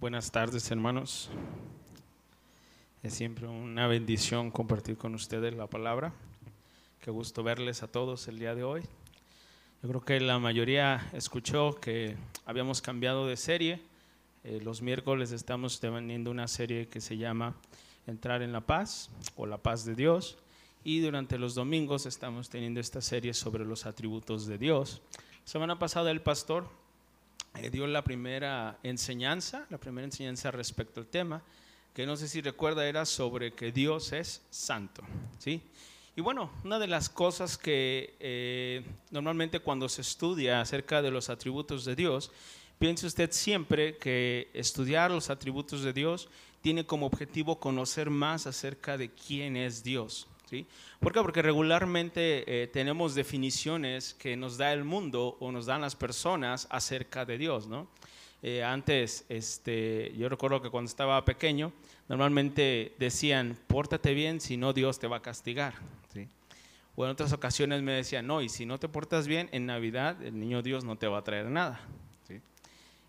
Buenas tardes, hermanos. Es siempre una bendición compartir con ustedes la palabra. Qué gusto verles a todos el día de hoy. Yo creo que la mayoría escuchó que habíamos cambiado de serie. Eh, los miércoles estamos teniendo una serie que se llama Entrar en la paz o la paz de Dios. Y durante los domingos estamos teniendo esta serie sobre los atributos de Dios. Semana pasada el pastor eh, dio la primera enseñanza, la primera enseñanza respecto al tema, que no sé si recuerda era sobre que Dios es santo, ¿sí? Y bueno, una de las cosas que eh, normalmente cuando se estudia acerca de los atributos de Dios, piense usted siempre que estudiar los atributos de Dios tiene como objetivo conocer más acerca de quién es Dios, ¿sí? ¿Por qué? Porque regularmente eh, tenemos definiciones que nos da el mundo o nos dan las personas acerca de Dios, ¿no? Eh, antes, este, yo recuerdo que cuando estaba pequeño, normalmente decían, pórtate bien, si no Dios te va a castigar. ¿sí? O en otras ocasiones me decían, no, y si no te portas bien, en Navidad el niño Dios no te va a traer nada. ¿sí?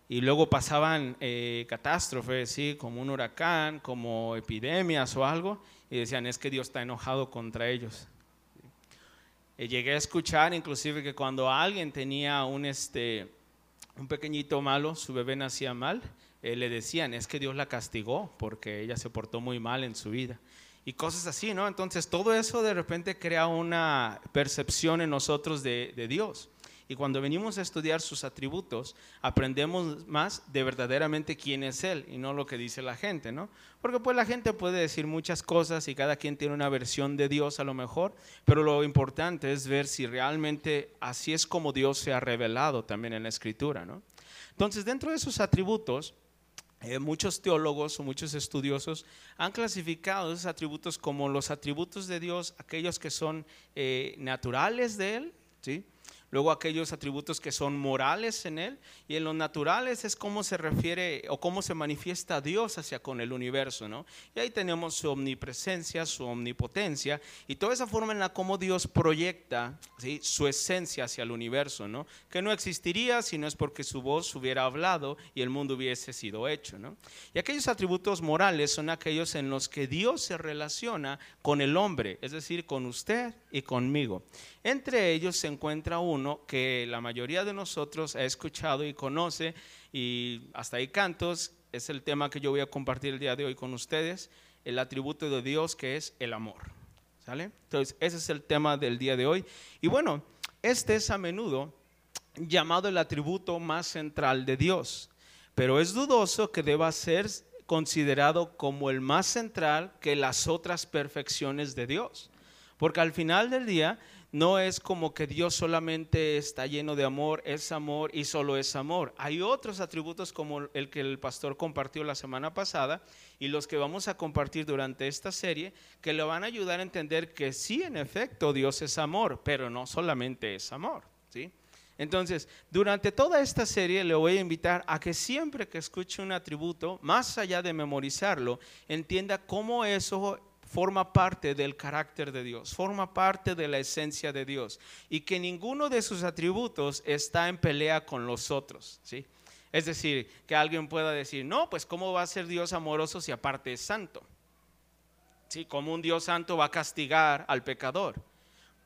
Y luego pasaban eh, catástrofes, ¿sí? como un huracán, como epidemias o algo, y decían, es que Dios está enojado contra ellos. Y llegué a escuchar inclusive que cuando alguien tenía un, este, un pequeñito malo, su bebé nacía mal, eh, le decían, es que Dios la castigó porque ella se portó muy mal en su vida. Y cosas así, ¿no? Entonces todo eso de repente crea una percepción en nosotros de, de Dios. Y cuando venimos a estudiar sus atributos, aprendemos más de verdaderamente quién es Él y no lo que dice la gente, ¿no? Porque pues la gente puede decir muchas cosas y cada quien tiene una versión de Dios a lo mejor, pero lo importante es ver si realmente así es como Dios se ha revelado también en la Escritura, ¿no? Entonces, dentro de sus atributos, eh, muchos teólogos o muchos estudiosos han clasificado esos atributos como los atributos de Dios, aquellos que son eh, naturales de Él, ¿sí? Luego aquellos atributos que son morales en él, y en los naturales es cómo se refiere o cómo se manifiesta Dios hacia con el universo, ¿no? Y ahí tenemos su omnipresencia, su omnipotencia, y toda esa forma en la cómo Dios proyecta su esencia hacia el universo, ¿no? Que no existiría si no es porque su voz hubiera hablado y el mundo hubiese sido hecho, ¿no? Y aquellos atributos morales son aquellos en los que Dios se relaciona con el hombre, es decir, con usted y conmigo. Entre ellos se encuentra uno que la mayoría de nosotros ha escuchado y conoce, y hasta hay cantos, es el tema que yo voy a compartir el día de hoy con ustedes, el atributo de Dios que es el amor. ¿Sale? Entonces, ese es el tema del día de hoy. Y bueno, este es a menudo llamado el atributo más central de Dios, pero es dudoso que deba ser considerado como el más central que las otras perfecciones de Dios. Porque al final del día, no es como que Dios solamente está lleno de amor, es amor y solo es amor. Hay otros atributos como el que el pastor compartió la semana pasada y los que vamos a compartir durante esta serie que le van a ayudar a entender que sí, en efecto, Dios es amor, pero no solamente es amor, ¿sí? Entonces, durante toda esta serie le voy a invitar a que siempre que escuche un atributo, más allá de memorizarlo, entienda cómo eso forma parte del carácter de Dios, forma parte de la esencia de Dios y que ninguno de sus atributos está en pelea con los otros, ¿sí? Es decir, que alguien pueda decir, no, pues ¿cómo va a ser Dios amoroso si aparte es santo? ¿Sí? ¿Cómo un Dios santo va a castigar al pecador?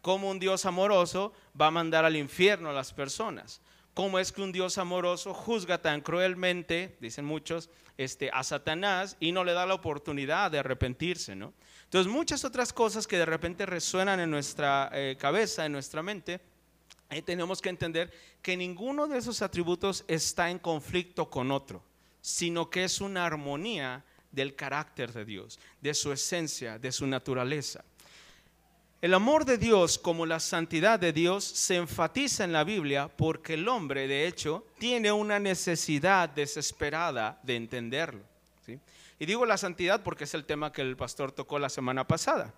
¿Cómo un Dios amoroso va a mandar al infierno a las personas? ¿Cómo es que un Dios amoroso juzga tan cruelmente, dicen muchos, este, a Satanás y no le da la oportunidad de arrepentirse, ¿no? Entonces, muchas otras cosas que de repente resuenan en nuestra eh, cabeza, en nuestra mente, ahí tenemos que entender que ninguno de esos atributos está en conflicto con otro, sino que es una armonía del carácter de Dios, de su esencia, de su naturaleza. El amor de Dios como la santidad de Dios se enfatiza en la Biblia porque el hombre, de hecho, tiene una necesidad desesperada de entenderlo. Y digo la santidad porque es el tema que el pastor tocó la semana pasada.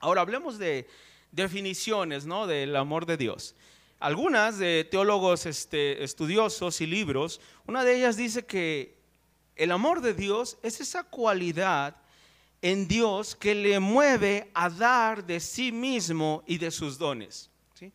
Ahora hablemos de definiciones ¿no? del amor de Dios. Algunas de teólogos este, estudiosos y libros, una de ellas dice que el amor de Dios es esa cualidad en Dios que le mueve a dar de sí mismo y de sus dones. ¿sí?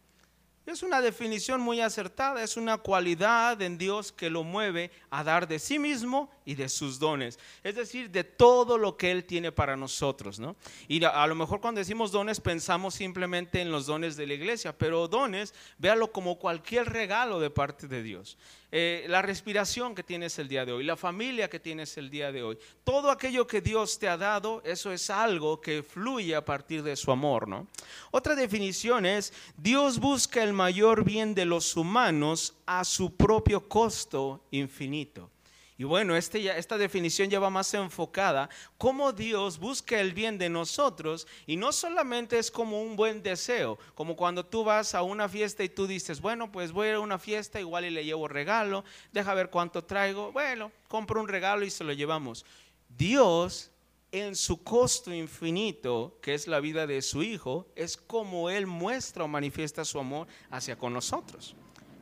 Es una definición muy acertada, es una cualidad en Dios que lo mueve a dar de sí mismo y de sus dones, es decir, de todo lo que Él tiene para nosotros. ¿no? Y a, lo mejor cuando decimos dones pensamos simplemente en los dones de la iglesia, pero dones, véalo como cualquier regalo de parte de Dios. Eh, la respiración que tienes el día de hoy, la familia que tienes el día de hoy, todo aquello que Dios te ha dado, eso es algo que fluye a partir de su amor, ¿no? Otra definición es, Dios busca el mayor bien de los humanos a su propio costo infinito. Y bueno, este esta definición ya va más enfocada, cómo Dios busca el bien de nosotros y no solamente es como un buen deseo, como cuando tú vas a una fiesta y tú dices, bueno, pues voy a una fiesta, igual y le llevo regalo, deja ver cuánto traigo, bueno, compro un regalo y se lo llevamos. Dios en su costo infinito, que es la vida de su Hijo, es como Él muestra o manifiesta su amor hacia con nosotros.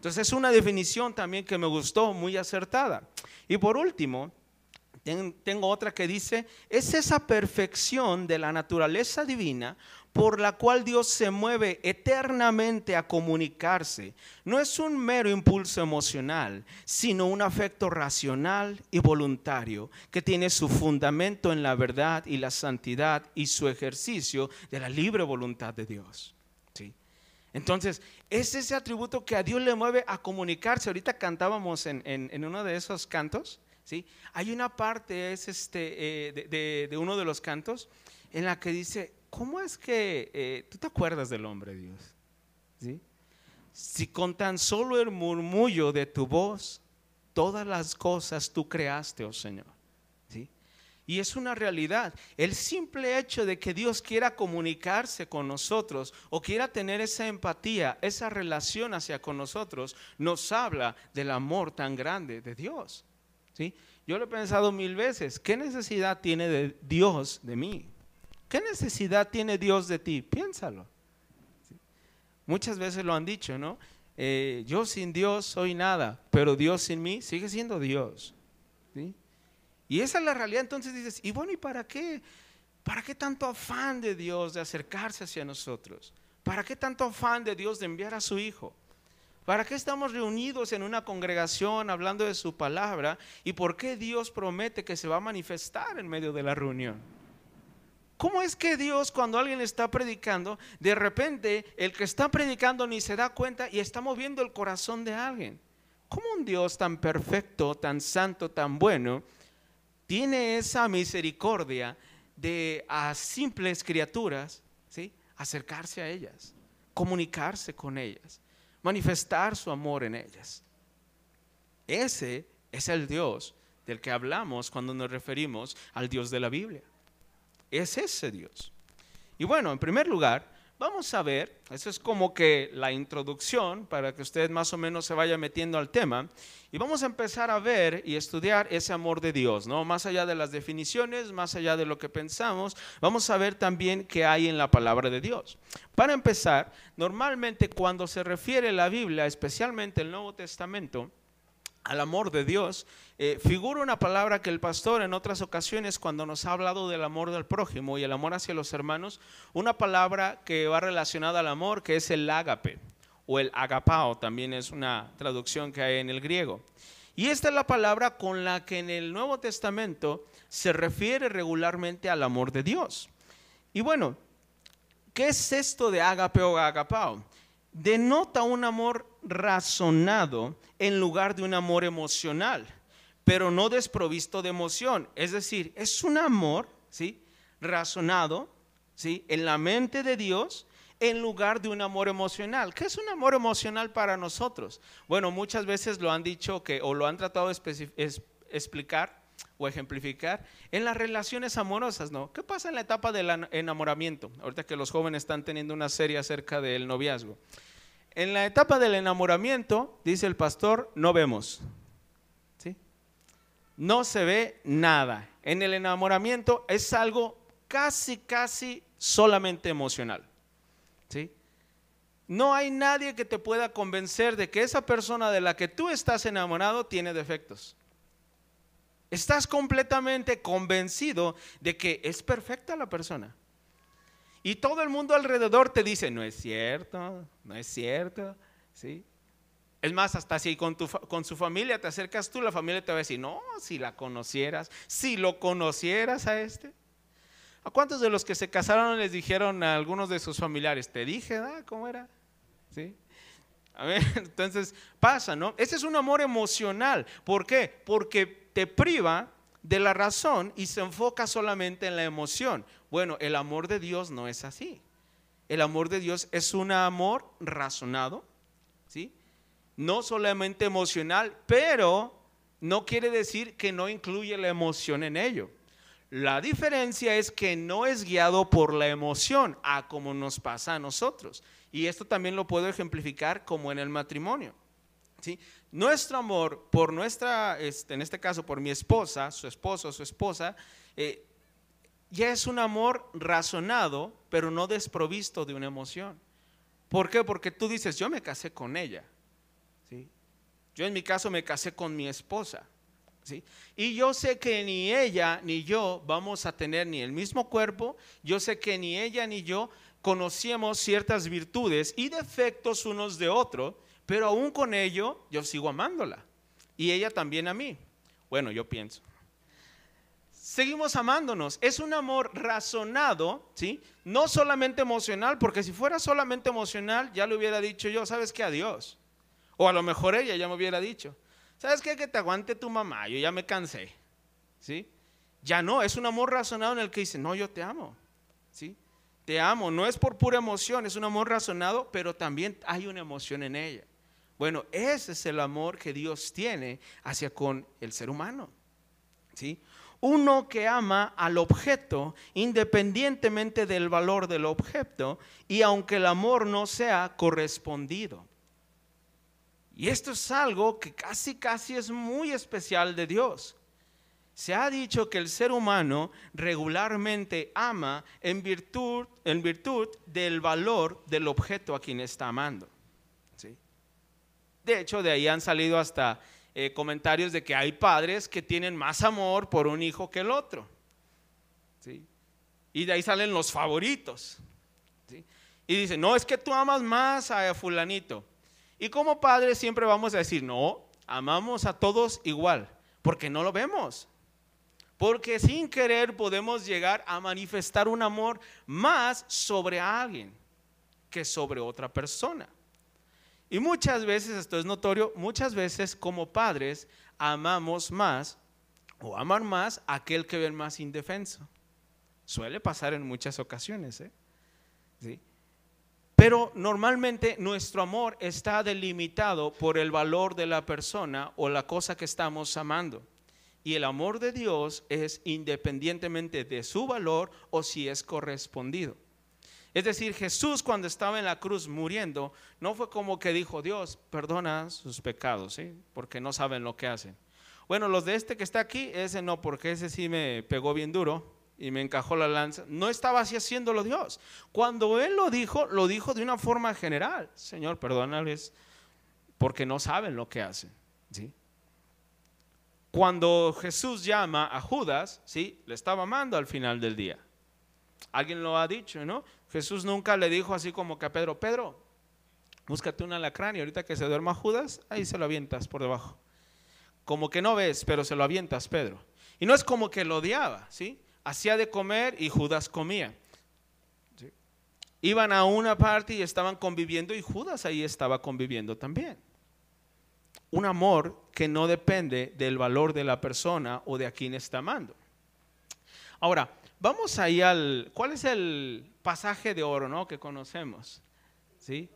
Entonces es una definición también que me gustó, muy acertada. Y por último, tengo otra que dice, es esa perfección de la naturaleza divina por la cual Dios se mueve eternamente a comunicarse. No es un mero impulso emocional, sino un afecto racional y voluntario que tiene su fundamento en la verdad y la santidad y su ejercicio de la libre voluntad de Dios. Entonces, es ese atributo que a Dios le mueve a comunicarse. Ahorita cantábamos en, uno de esos cantos, ¿sí? Hay una parte, es este, eh, de, uno de los cantos, en la que dice, ¿cómo es que eh, tú te acuerdas del hombre, Dios? ¿Sí? Si con tan solo el murmullo de tu voz, todas las cosas tú creaste, oh Señor. Y es una realidad. El simple hecho de que Dios quiera comunicarse con nosotros o quiera tener esa empatía, esa relación hacia con nosotros, nos habla del amor tan grande de Dios. ¿sí? Yo lo he pensado mil veces. ¿Qué necesidad tiene Dios de mí? ¿Qué necesidad tiene Dios de ti? Piénsalo. Muchas veces lo han dicho, ¿no? Eh, yo sin Dios soy nada, pero Dios sin mí sigue siendo Dios. Y esa es la realidad. Entonces dices, y bueno, ¿y para qué? ¿Para qué tanto afán de Dios de acercarse hacia nosotros? ¿Para qué tanto afán de Dios de enviar a su Hijo? ¿Para qué estamos reunidos en una congregación hablando de su palabra? ¿Y por qué Dios promete que se va a manifestar en medio de la reunión? ¿Cómo es que Dios cuando alguien está predicando, de repente el que está predicando ni se da cuenta y está moviendo el corazón de alguien? ¿Cómo un Dios tan perfecto, tan santo, tan bueno, tiene esa misericordia de a simples criaturas, ¿sí? acercarse a ellas, comunicarse con ellas, manifestar su amor en ellas. Ese es el Dios del que hablamos cuando nos referimos al Dios de la Biblia. Es ese Dios. Y bueno, en primer lugar, Vamos a ver, eso es como que la introducción para que usted más o menos se vaya metiendo al tema y vamos a empezar a ver y estudiar ese amor de Dios, ¿no? Más allá de las definiciones, más allá de lo que pensamos, vamos a ver también qué hay en la palabra de Dios. Para empezar, normalmente cuando se refiere la Biblia, especialmente el Nuevo Testamento, al amor de Dios, eh, figura una palabra que el pastor en otras ocasiones cuando nos ha hablado del amor del prójimo y el amor hacia los hermanos, una palabra que va relacionada al amor que es el ágape o el agapao, también es una traducción que hay en el griego. Y esta es la palabra con la que en el Nuevo Testamento se refiere regularmente al amor de Dios. Y bueno, ¿qué es esto de ágape o agapao? denota un amor razonado en lugar de un amor emocional, pero no desprovisto de emoción. Es decir, es un amor, ¿sí? Razonado, ¿sí? En la mente de Dios en lugar de un amor emocional. ¿Qué es un amor emocional para nosotros? Bueno, muchas veces lo han dicho que o lo han tratado de explicar o ejemplificar en las relaciones amorosas, ¿no? ¿Qué pasa en la etapa del enamoramiento? Ahorita que los jóvenes están teniendo una serie acerca del noviazgo. En la etapa del enamoramiento, dice el pastor, no vemos. ¿Sí? No se ve nada. En el enamoramiento es algo casi, casi solamente emocional. ¿Sí? No hay nadie que te pueda convencer de que esa persona de la que tú estás enamorado tiene defectos. Estás completamente convencido de que es perfecta la persona. Y todo el mundo alrededor te dice, no es cierto, no es cierto. ¿Sí? Es más, hasta si con, tu, con su familia te acercas tú, la familia te va a decir, no, si la conocieras, si lo conocieras a este. ¿A cuántos de los que se casaron les dijeron a algunos de sus familiares, te dije, ¿da? ¿Cómo era? ¿Sí? A ver, entonces pasa, ¿no? Ese es un amor emocional. ¿Por qué? Porque te priva de la razón y se enfoca solamente en la emoción. Bueno, el amor de Dios no es así. El amor de Dios es un amor razonado, ¿sí? no solamente emocional, pero no quiere decir que no incluye la emoción en ello. La diferencia es que no es guiado por la emoción, a como nos pasa a nosotros. Y esto también lo puedo ejemplificar como en el matrimonio. ¿sí? Nuestro amor por nuestra, este, en este caso por mi esposa, su esposo, su esposa, eh, ya es un amor razonado, pero no desprovisto de una emoción. ¿Por qué? Porque tú dices, yo me casé con ella. Yo en mi caso me casé con mi esposa. ¿sí? Y yo sé que ni ella ni yo vamos a tener ni el mismo cuerpo. Yo sé que ni ella ni yo conocíamos ciertas virtudes y defectos unos de otro, pero aún con ello yo sigo amándola. Y ella también a mí. Bueno, yo pienso. Seguimos amándonos. Es un amor razonado, ¿sí? No solamente emocional, porque si fuera solamente emocional, ya le hubiera dicho yo, ¿sabes qué? Adiós. O a lo mejor ella ya me hubiera dicho, ¿sabes qué? Que te aguante tu mamá, yo ya me cansé. ¿Sí? Ya no, es un amor razonado en el que dice, no, yo te amo. ¿Sí? Te amo, no es por pura emoción, es un amor razonado, pero también hay una emoción en ella. Bueno, ese es el amor que Dios tiene hacia con el ser humano. ¿Sí? Uno que ama al objeto independientemente del valor del objeto y aunque el amor no sea correspondido. Y esto es algo que casi, casi es muy especial de Dios. Se ha dicho que el ser humano regularmente ama en virtud, en virtud del valor del objeto a quien está amando. ¿sí? De hecho, de ahí han salido hasta eh, comentarios de que hay padres que tienen más amor por un hijo que el otro. ¿sí? Y de ahí salen los favoritos. Y dicen, no, es que tú amas más a fulanito. Y como padres siempre vamos a decir, no, amamos a todos igual, porque no lo vemos. Porque sin querer podemos llegar a manifestar un amor más sobre alguien que sobre otra persona. Y muchas veces, esto es notorio, muchas veces como padres amamos más o aman más a aquel que ven más indefenso. Suele pasar en muchas ocasiones. ¿eh? ¿Sí? Pero normalmente nuestro amor está delimitado por el valor de la persona o la cosa que estamos amando. Y el amor de Dios es independientemente de su valor o si es correspondido. Es decir, Jesús cuando estaba en la cruz muriendo, no fue como que dijo, Dios, perdona sus pecados, ¿sí? porque no saben lo que hacen. Bueno, los de este que está aquí, ese no, porque ese sí me pegó bien duro y me encajó la lanza. No estaba así haciéndolo Dios. Cuando Él lo dijo, lo dijo de una forma general. Señor, perdónales porque no saben lo que hacen. ¿sí? Cuando Jesús llama a Judas, ¿sí? le estaba amando al final del día. Alguien lo ha dicho, ¿no? Jesús nunca le dijo así como que a Pedro, Pedro, búscate una alacrán y ahorita que se duerma Judas, ahí se lo avientas por debajo. Como que no ves, pero se lo avientas, Pedro. Y no es como que lo odiaba, ¿sí? hacía de comer y Judas comía. Iban a una parte y estaban conviviendo y Judas ahí estaba conviviendo también. Un amor que no depende del valor de la persona o de a quien está amando. Ahora, vamos ahí al, ¿cuál es el pasaje de oro, no? Que conocemos, ¿sí?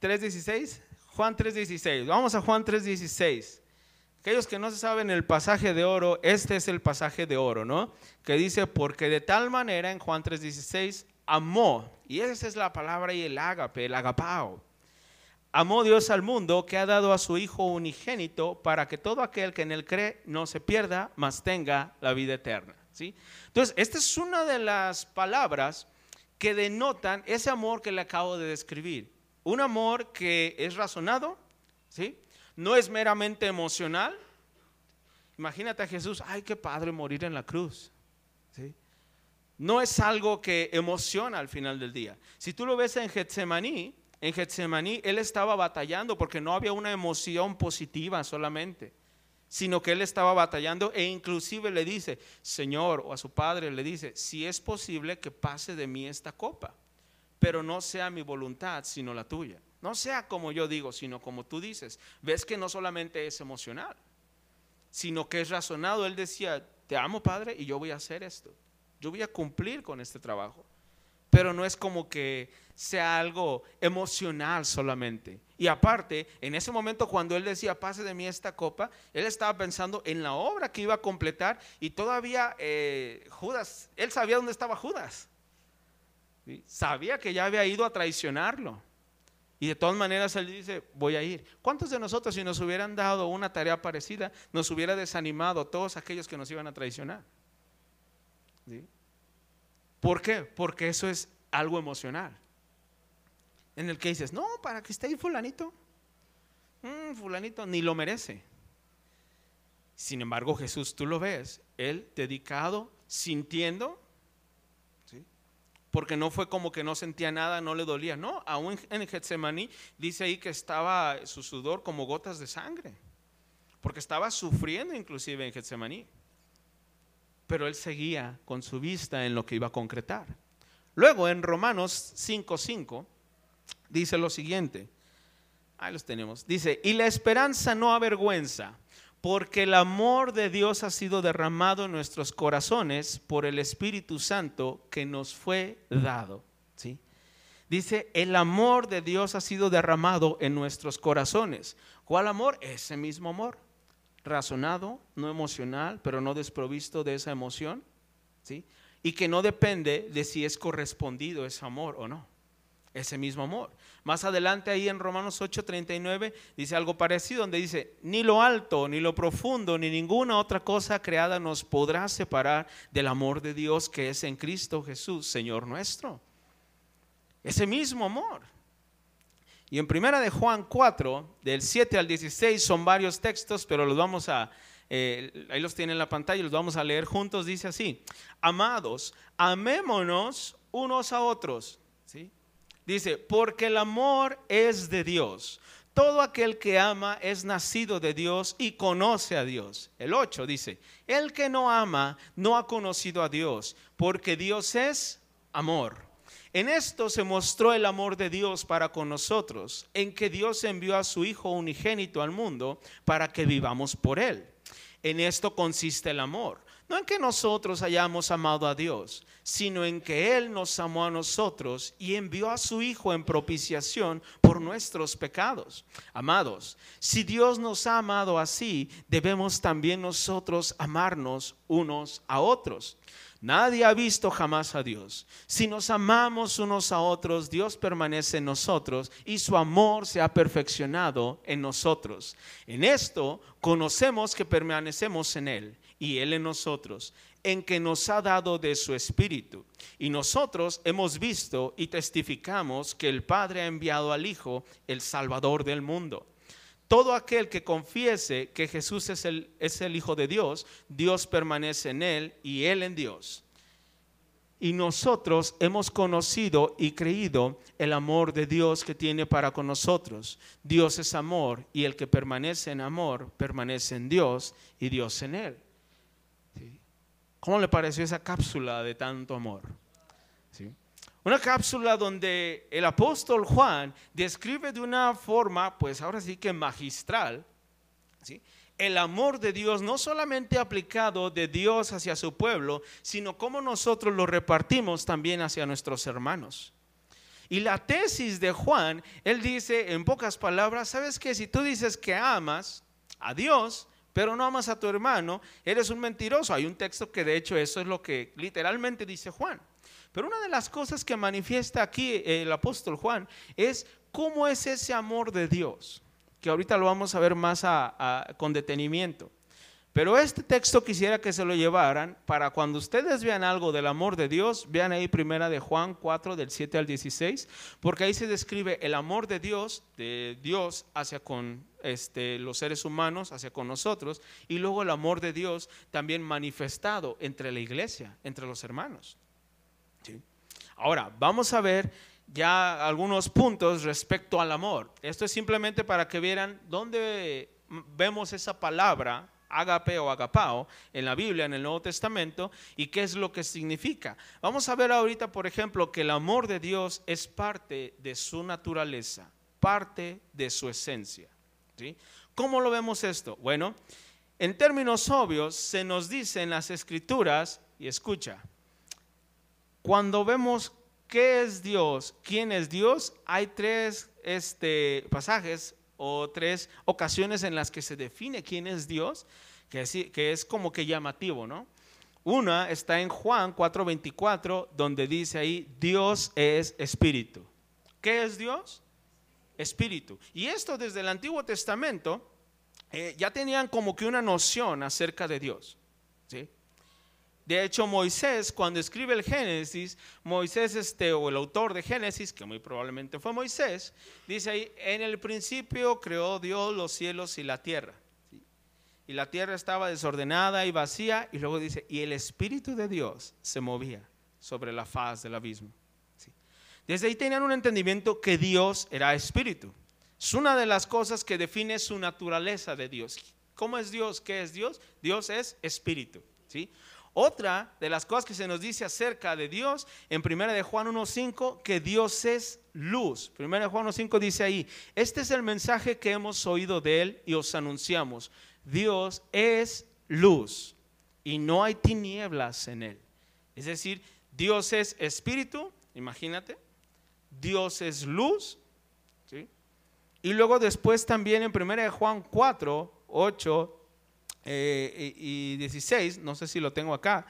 3.16, Juan 3.16, vamos a Juan 3.16. Aquellos que no se saben el pasaje de oro, este es el pasaje de oro, ¿no? Que dice, porque de tal manera en Juan 3:16 amó, y esa es la palabra y el ágape, el agapao. Amó Dios al mundo que ha dado a su Hijo unigénito para que todo aquel que en él cree no se pierda, mas tenga la vida eterna. ¿sí? Entonces, esta es una de las palabras que denotan ese amor que le acabo de describir. Un amor que es razonado, ¿sí? no es meramente emocional. Imagínate a Jesús, ay, qué padre morir en la cruz. no es algo que emociona al final del día. Si tú lo ves en Getsemaní, en Getsemaní él estaba batallando porque no había una emoción positiva solamente, sino que él estaba batallando e inclusive le dice, Señor, o a su padre le dice, si es posible que pase de mí esta copa, pero no sea mi voluntad, sino la tuya. No sea como yo digo, sino como tú dices. Ves que no solamente es emocional, sino que es razonado. Él decía, te amo Padre y yo voy a hacer esto yo voy a cumplir con este trabajo. Pero no es como que sea algo emocional solamente. Y aparte, en ese momento cuando él decía, pase de mí esta copa, él estaba pensando en la obra que iba a completar y todavía eh, Judas, él sabía dónde estaba Judas. Sabía que ya había ido a traicionarlo. Y de todas maneras él dice, voy a ir. ¿Cuántos de nosotros si nos hubieran dado una tarea parecida, nos hubiera desanimado todos aquellos que nos iban a traicionar? ¿Por qué? Porque eso es algo emocional. En el que dices, no, para que esté ahí fulanito. Mm, fulanito ni lo merece. Sin embargo, Jesús, tú lo ves, él dedicado, sintiendo, porque no fue como que no sentía nada, no le dolía. No, aún en Getsemaní dice ahí que estaba su sudor como gotas de sangre, porque estaba sufriendo inclusive en Getsemaní pero él seguía con su vista en lo que iba a concretar. Luego en Romanos 5:5 dice lo siguiente. Ahí los tenemos. Dice, "Y la esperanza no avergüenza, porque el amor de Dios ha sido derramado en nuestros corazones por el Espíritu Santo que nos fue dado." ¿Sí? Dice, "El amor de Dios ha sido derramado en nuestros corazones." ¿Cuál amor? Ese mismo amor razonado, no emocional, pero no desprovisto de esa emoción, ¿sí? Y que no depende de si es correspondido ese amor o no, ese mismo amor. Más adelante ahí en Romanos 8:39 dice algo parecido, donde dice, ni lo alto, ni lo profundo, ni ninguna otra cosa creada nos podrá separar del amor de Dios que es en Cristo Jesús, Señor nuestro. Ese mismo amor. Y en primera de Juan 4, del 7 al 16, son varios textos, pero los vamos a, eh, ahí los tienen en la pantalla, los vamos a leer juntos. Dice así, amados, amémonos unos a otros. Dice, porque el amor es de Dios. Todo aquel que ama es nacido de Dios y conoce a Dios. El 8 dice, el que no ama no ha conocido a Dios, porque Dios es amor. En esto se mostró el amor de Dios para con nosotros, en que Dios envió a su Hijo unigénito al mundo para que vivamos por Él. En esto consiste el amor. No en que nosotros hayamos amado a Dios, sino en que Él nos amó a nosotros y envió a su Hijo en propiciación por nuestros pecados. Amados, si Dios nos ha amado así, debemos también nosotros amarnos unos a otros. Nadie ha visto jamás a Dios. Si nos amamos unos a otros, Dios permanece en nosotros y su amor se ha perfeccionado en nosotros. En esto conocemos que permanecemos en Él y Él en nosotros, en que nos ha dado de su Espíritu. Y nosotros hemos visto y testificamos que el Padre ha enviado al Hijo, el Salvador del mundo. Todo aquel que confiese que Jesús es el, es el Hijo de Dios, Dios permanece en él y él en Dios. Y nosotros hemos conocido y creído el amor de Dios que tiene para con nosotros. Dios es amor y el que permanece en amor permanece en Dios y Dios en él. ¿Cómo le pareció esa cápsula de tanto amor? Una cápsula donde el apóstol Juan describe de una forma, pues ahora sí que magistral, el amor de Dios no solamente aplicado de Dios hacia su pueblo, sino cómo nosotros lo repartimos también hacia nuestros hermanos. Y la tesis de Juan, él dice en pocas palabras, ¿sabes qué? Si tú dices que amas a Dios, pero no amas a tu hermano, eres un mentiroso. Hay un texto que de hecho eso es lo que literalmente dice Juan. Pero una de las cosas que manifiesta aquí el apóstol Juan es cómo es ese amor de Dios, que ahorita lo vamos a ver más con detenimiento. Pero este texto quisiera que se lo llevaran para cuando ustedes vean algo del amor de Dios, vean ahí primera de Juan 4 del 7 al 16, porque ahí se describe el amor de Dios, de Dios hacia con este, los seres humanos, hacia con nosotros, y luego el amor de Dios también manifestado entre la iglesia, entre los hermanos. Ahora, vamos a ver ya algunos puntos respecto al amor. Esto es simplemente para que vieran dónde vemos esa palabra agape o agapao en la Biblia, en el Nuevo Testamento, y qué es lo que significa. Vamos a ver ahorita, por ejemplo, que el amor de Dios es parte de su naturaleza, parte de su esencia. ¿sí? ¿Cómo lo vemos esto? Bueno, en términos obvios se nos dice en las escrituras, y escucha, cuando vemos qué es Dios, quién es Dios, hay tres este, pasajes o tres ocasiones en las que se define quién es Dios, que es, como que llamativo, ¿no? Una está en Juan 4:24, donde dice ahí, Dios es espíritu. ¿Qué es Dios? Espíritu. Y esto desde el Antiguo Testamento eh, ya tenían como que una noción acerca de Dios. ¿sí? De hecho, Moisés, cuando escribe el Génesis, Moisés, este, o el autor de Génesis, que muy probablemente fue Moisés, dice ahí, en el principio creó Dios los cielos y la tierra. Y la tierra estaba desordenada y vacía, y luego dice, y el Espíritu de Dios se movía sobre la faz del abismo. Desde ahí tenían un entendimiento que Dios era espíritu. Es una de las cosas que define su naturaleza de Dios. ¿Cómo es Dios? ¿Qué es Dios? Dios es espíritu. ¿sí? Otra de las cosas que se nos dice acerca de Dios en 1 de Juan 1.5, que Dios es luz. 1 de Juan 1.5 dice ahí, este es el mensaje que hemos oído de Él y os anunciamos. Dios es luz y no hay tinieblas en Él. Es decir, Dios es espíritu, imagínate. Dios es luz. Y luego después también en 1 de Juan 4, 8 eh, y 16, no sé si lo tengo acá,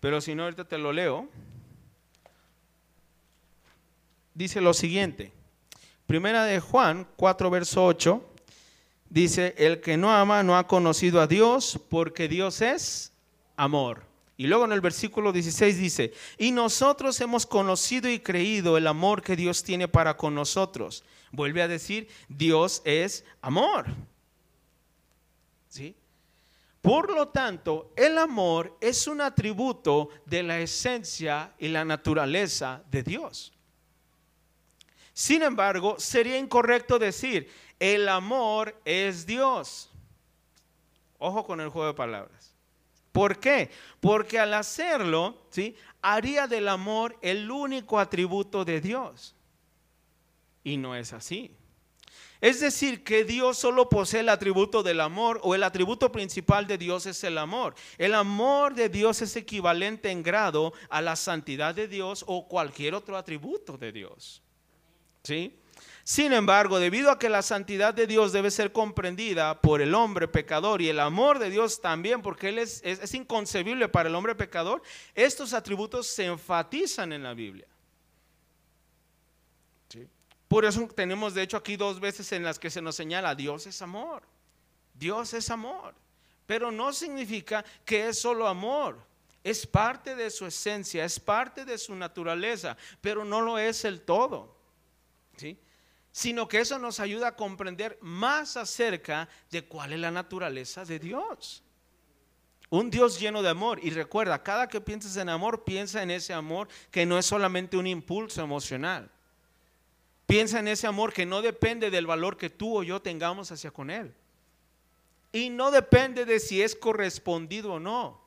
pero si no, ahorita te lo leo. Dice lo siguiente, primera de Juan 4, verso 8, dice, el que no ama no ha conocido a Dios porque Dios es amor. Y luego en el versículo 16 dice, y nosotros hemos conocido y creído el amor que Dios tiene para con nosotros. Vuelve a decir, Dios es amor. ¿Sí? Por lo tanto, el amor es un atributo de la esencia y la naturaleza de Dios. Sin embargo, sería incorrecto decir, el amor es Dios. Ojo con el juego de palabras. ¿Por qué? Porque al hacerlo, ¿sí? haría del amor el único atributo de Dios. Y no es así. Es decir, que Dios solo posee el atributo del amor o el atributo principal de Dios es el amor. El amor de Dios es equivalente en grado a la santidad de Dios o cualquier otro atributo de Dios. ¿Sí? Sin embargo, debido a que la santidad de Dios debe ser comprendida por el hombre pecador y el amor de Dios también, porque Él es, es inconcebible para el hombre pecador, estos atributos se enfatizan en la Biblia. Por eso tenemos de hecho aquí dos veces en las que se nos señala, Dios es amor, Dios es amor, pero no significa que es solo amor, es parte de su esencia, es parte de su naturaleza, pero no lo es el todo, ¿sí? sino que eso nos ayuda a comprender más acerca de cuál es la naturaleza de Dios. Un Dios lleno de amor. Y recuerda, cada que pienses en amor, piensa en ese amor que no es solamente un impulso emocional. Piensa en ese amor que no depende del valor que tú o yo tengamos hacia con Él. Y no depende de si es correspondido o no.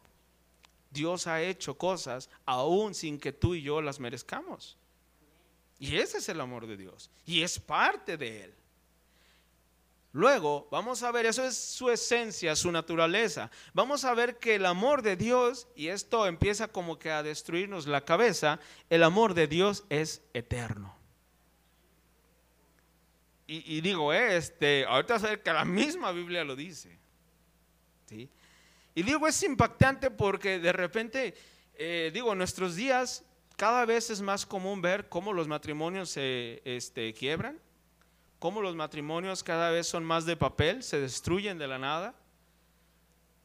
Dios ha hecho cosas aún sin que tú y yo las merezcamos. Y ese es el amor de Dios. Y es parte de Él. Luego, vamos a ver, eso es su esencia, su naturaleza. Vamos a ver que el amor de Dios, y esto empieza como que a destruirnos la cabeza, el amor de Dios es eterno y, digo, eh, este, ahorita a ver que la misma Biblia lo dice. ¿sí? Y digo, es impactante porque de repente, eh, digo, en nuestros días cada vez es más común ver cómo los matrimonios se este, quiebran, cómo los matrimonios cada vez son más de papel, se destruyen de la nada.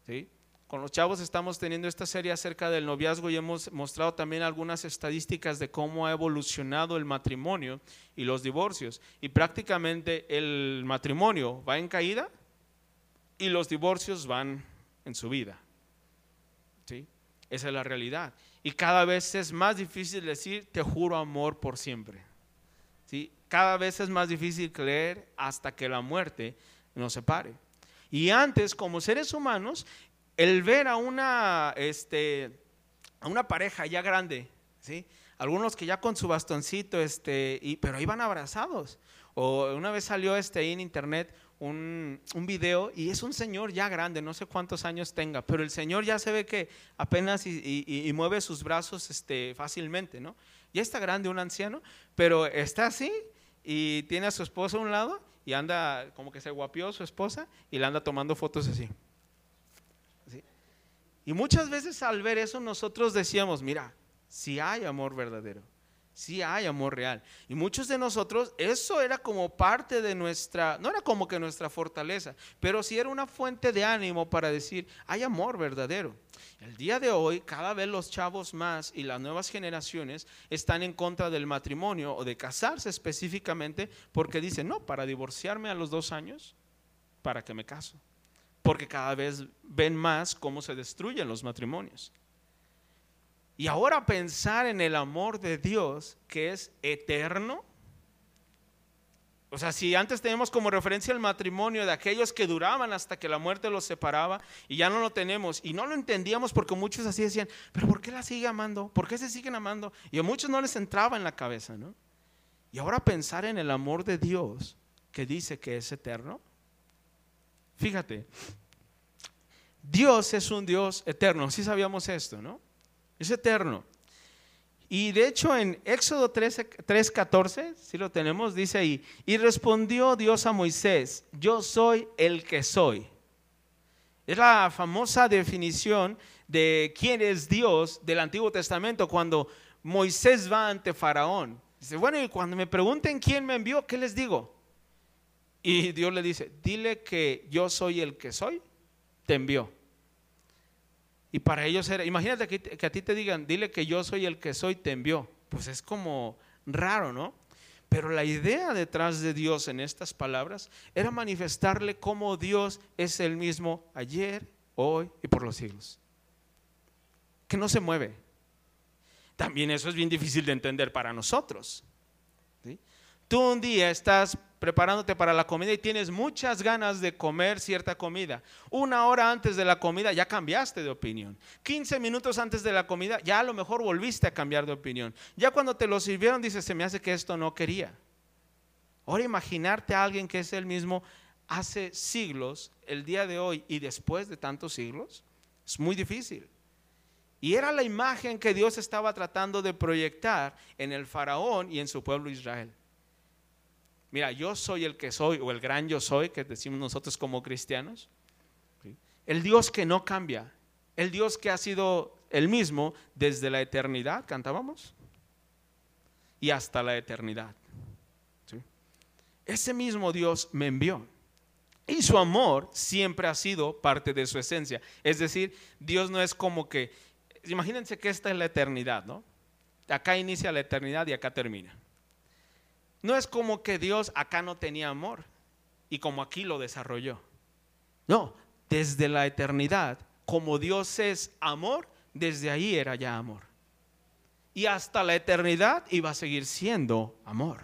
¿sí? Con los chavos estamos teniendo esta serie acerca del noviazgo y hemos mostrado también algunas estadísticas de cómo ha evolucionado el matrimonio y los divorcios. Y prácticamente el matrimonio va en caída y los divorcios van en subida. ¿Sí? Esa es la realidad. Y cada vez es más difícil decir, te juro amor por siempre. ¿Sí? Cada vez es más difícil creer hasta que la muerte nos separe. Y antes, como seres humanos, el ver a una, este, a una pareja ya grande, ¿sí? algunos que ya con su bastoncito, este, y, pero iban abrazados. O una vez salió este, en internet un, un, video y es un señor ya grande, no sé cuántos años tenga, pero el señor ya se ve que apenas y, mueve sus brazos este, fácilmente, ¿no? Ya está grande un anciano, pero está así y tiene a su esposa a un lado y anda como que se guapió su esposa y le anda tomando fotos así. Y muchas veces al ver eso nosotros decíamos, mira, si hay amor verdadero, Sí hay amor real. Y muchos de nosotros, eso era como parte de nuestra, no era como que nuestra fortaleza, pero sí era una fuente de ánimo para decir, hay amor verdadero. El día de hoy, cada vez los chavos más y las nuevas generaciones están en contra del matrimonio o de casarse específicamente porque dicen, no, para divorciarme a los dos años, ¿para que me caso? Porque cada vez ven más cómo se destruyen los matrimonios. Y ahora pensar en el amor de Dios que es eterno. O sea, si antes tenemos como referencia el matrimonio de aquellos que duraban hasta que la muerte los separaba y ya no lo tenemos y no lo entendíamos porque muchos así decían, pero ¿por qué la sigue amando? ¿Por qué se siguen amando? Y a muchos no les entraba en la cabeza, ¿no? Y ahora pensar en el amor de Dios que dice que es eterno. Fíjate, Dios es un Dios eterno, sí sabíamos esto, ¿no? es eterno. Y de hecho en Éxodo 3:14, si lo tenemos, dice ahí, y respondió Dios a Moisés, yo soy el que soy. Es la famosa definición de quién es Dios del Antiguo Testamento cuando Moisés va ante Faraón. Dice, bueno, y cuando me pregunten quién me envió, ¿qué les digo? Y Dios le dice, dile que yo soy el que soy, te envió. Y para ellos era, imagínate que, a ti te digan, dile que yo soy el que soy, te envió. Pues es como raro, ¿no? Pero la idea detrás de Dios en estas palabras era manifestarle cómo Dios es el mismo ayer, hoy y por los siglos. Que no se mueve. También eso es bien difícil de entender para nosotros. Tú un día estás preparándote para la comida y tienes muchas ganas de comer cierta comida. Una hora antes de la comida ya cambiaste de opinión. 15 minutos antes de la comida ya a lo mejor volviste a cambiar de opinión. Ya cuando te lo sirvieron dices, se me hace que esto no quería. Ahora imaginarte a alguien que es el mismo hace siglos, el día de hoy y después de tantos siglos, es muy difícil. Y era la imagen que Dios estaba tratando de proyectar en el faraón y en su pueblo Israel. Mira, yo soy el que soy, o el gran yo soy, que decimos nosotros como cristianos. El Dios que no cambia, el Dios que ha sido el mismo desde la eternidad, cantábamos, y hasta la eternidad. Ese mismo Dios me envió. Y su amor siempre ha sido parte de su esencia. Es decir, Dios no es como que, imagínense que esta es la eternidad, ¿no? Acá inicia la eternidad y acá termina. No es como que Dios acá no tenía amor y como aquí lo desarrolló. No, desde la eternidad, como Dios es amor, desde ahí era ya amor. Y hasta la eternidad iba a seguir siendo amor,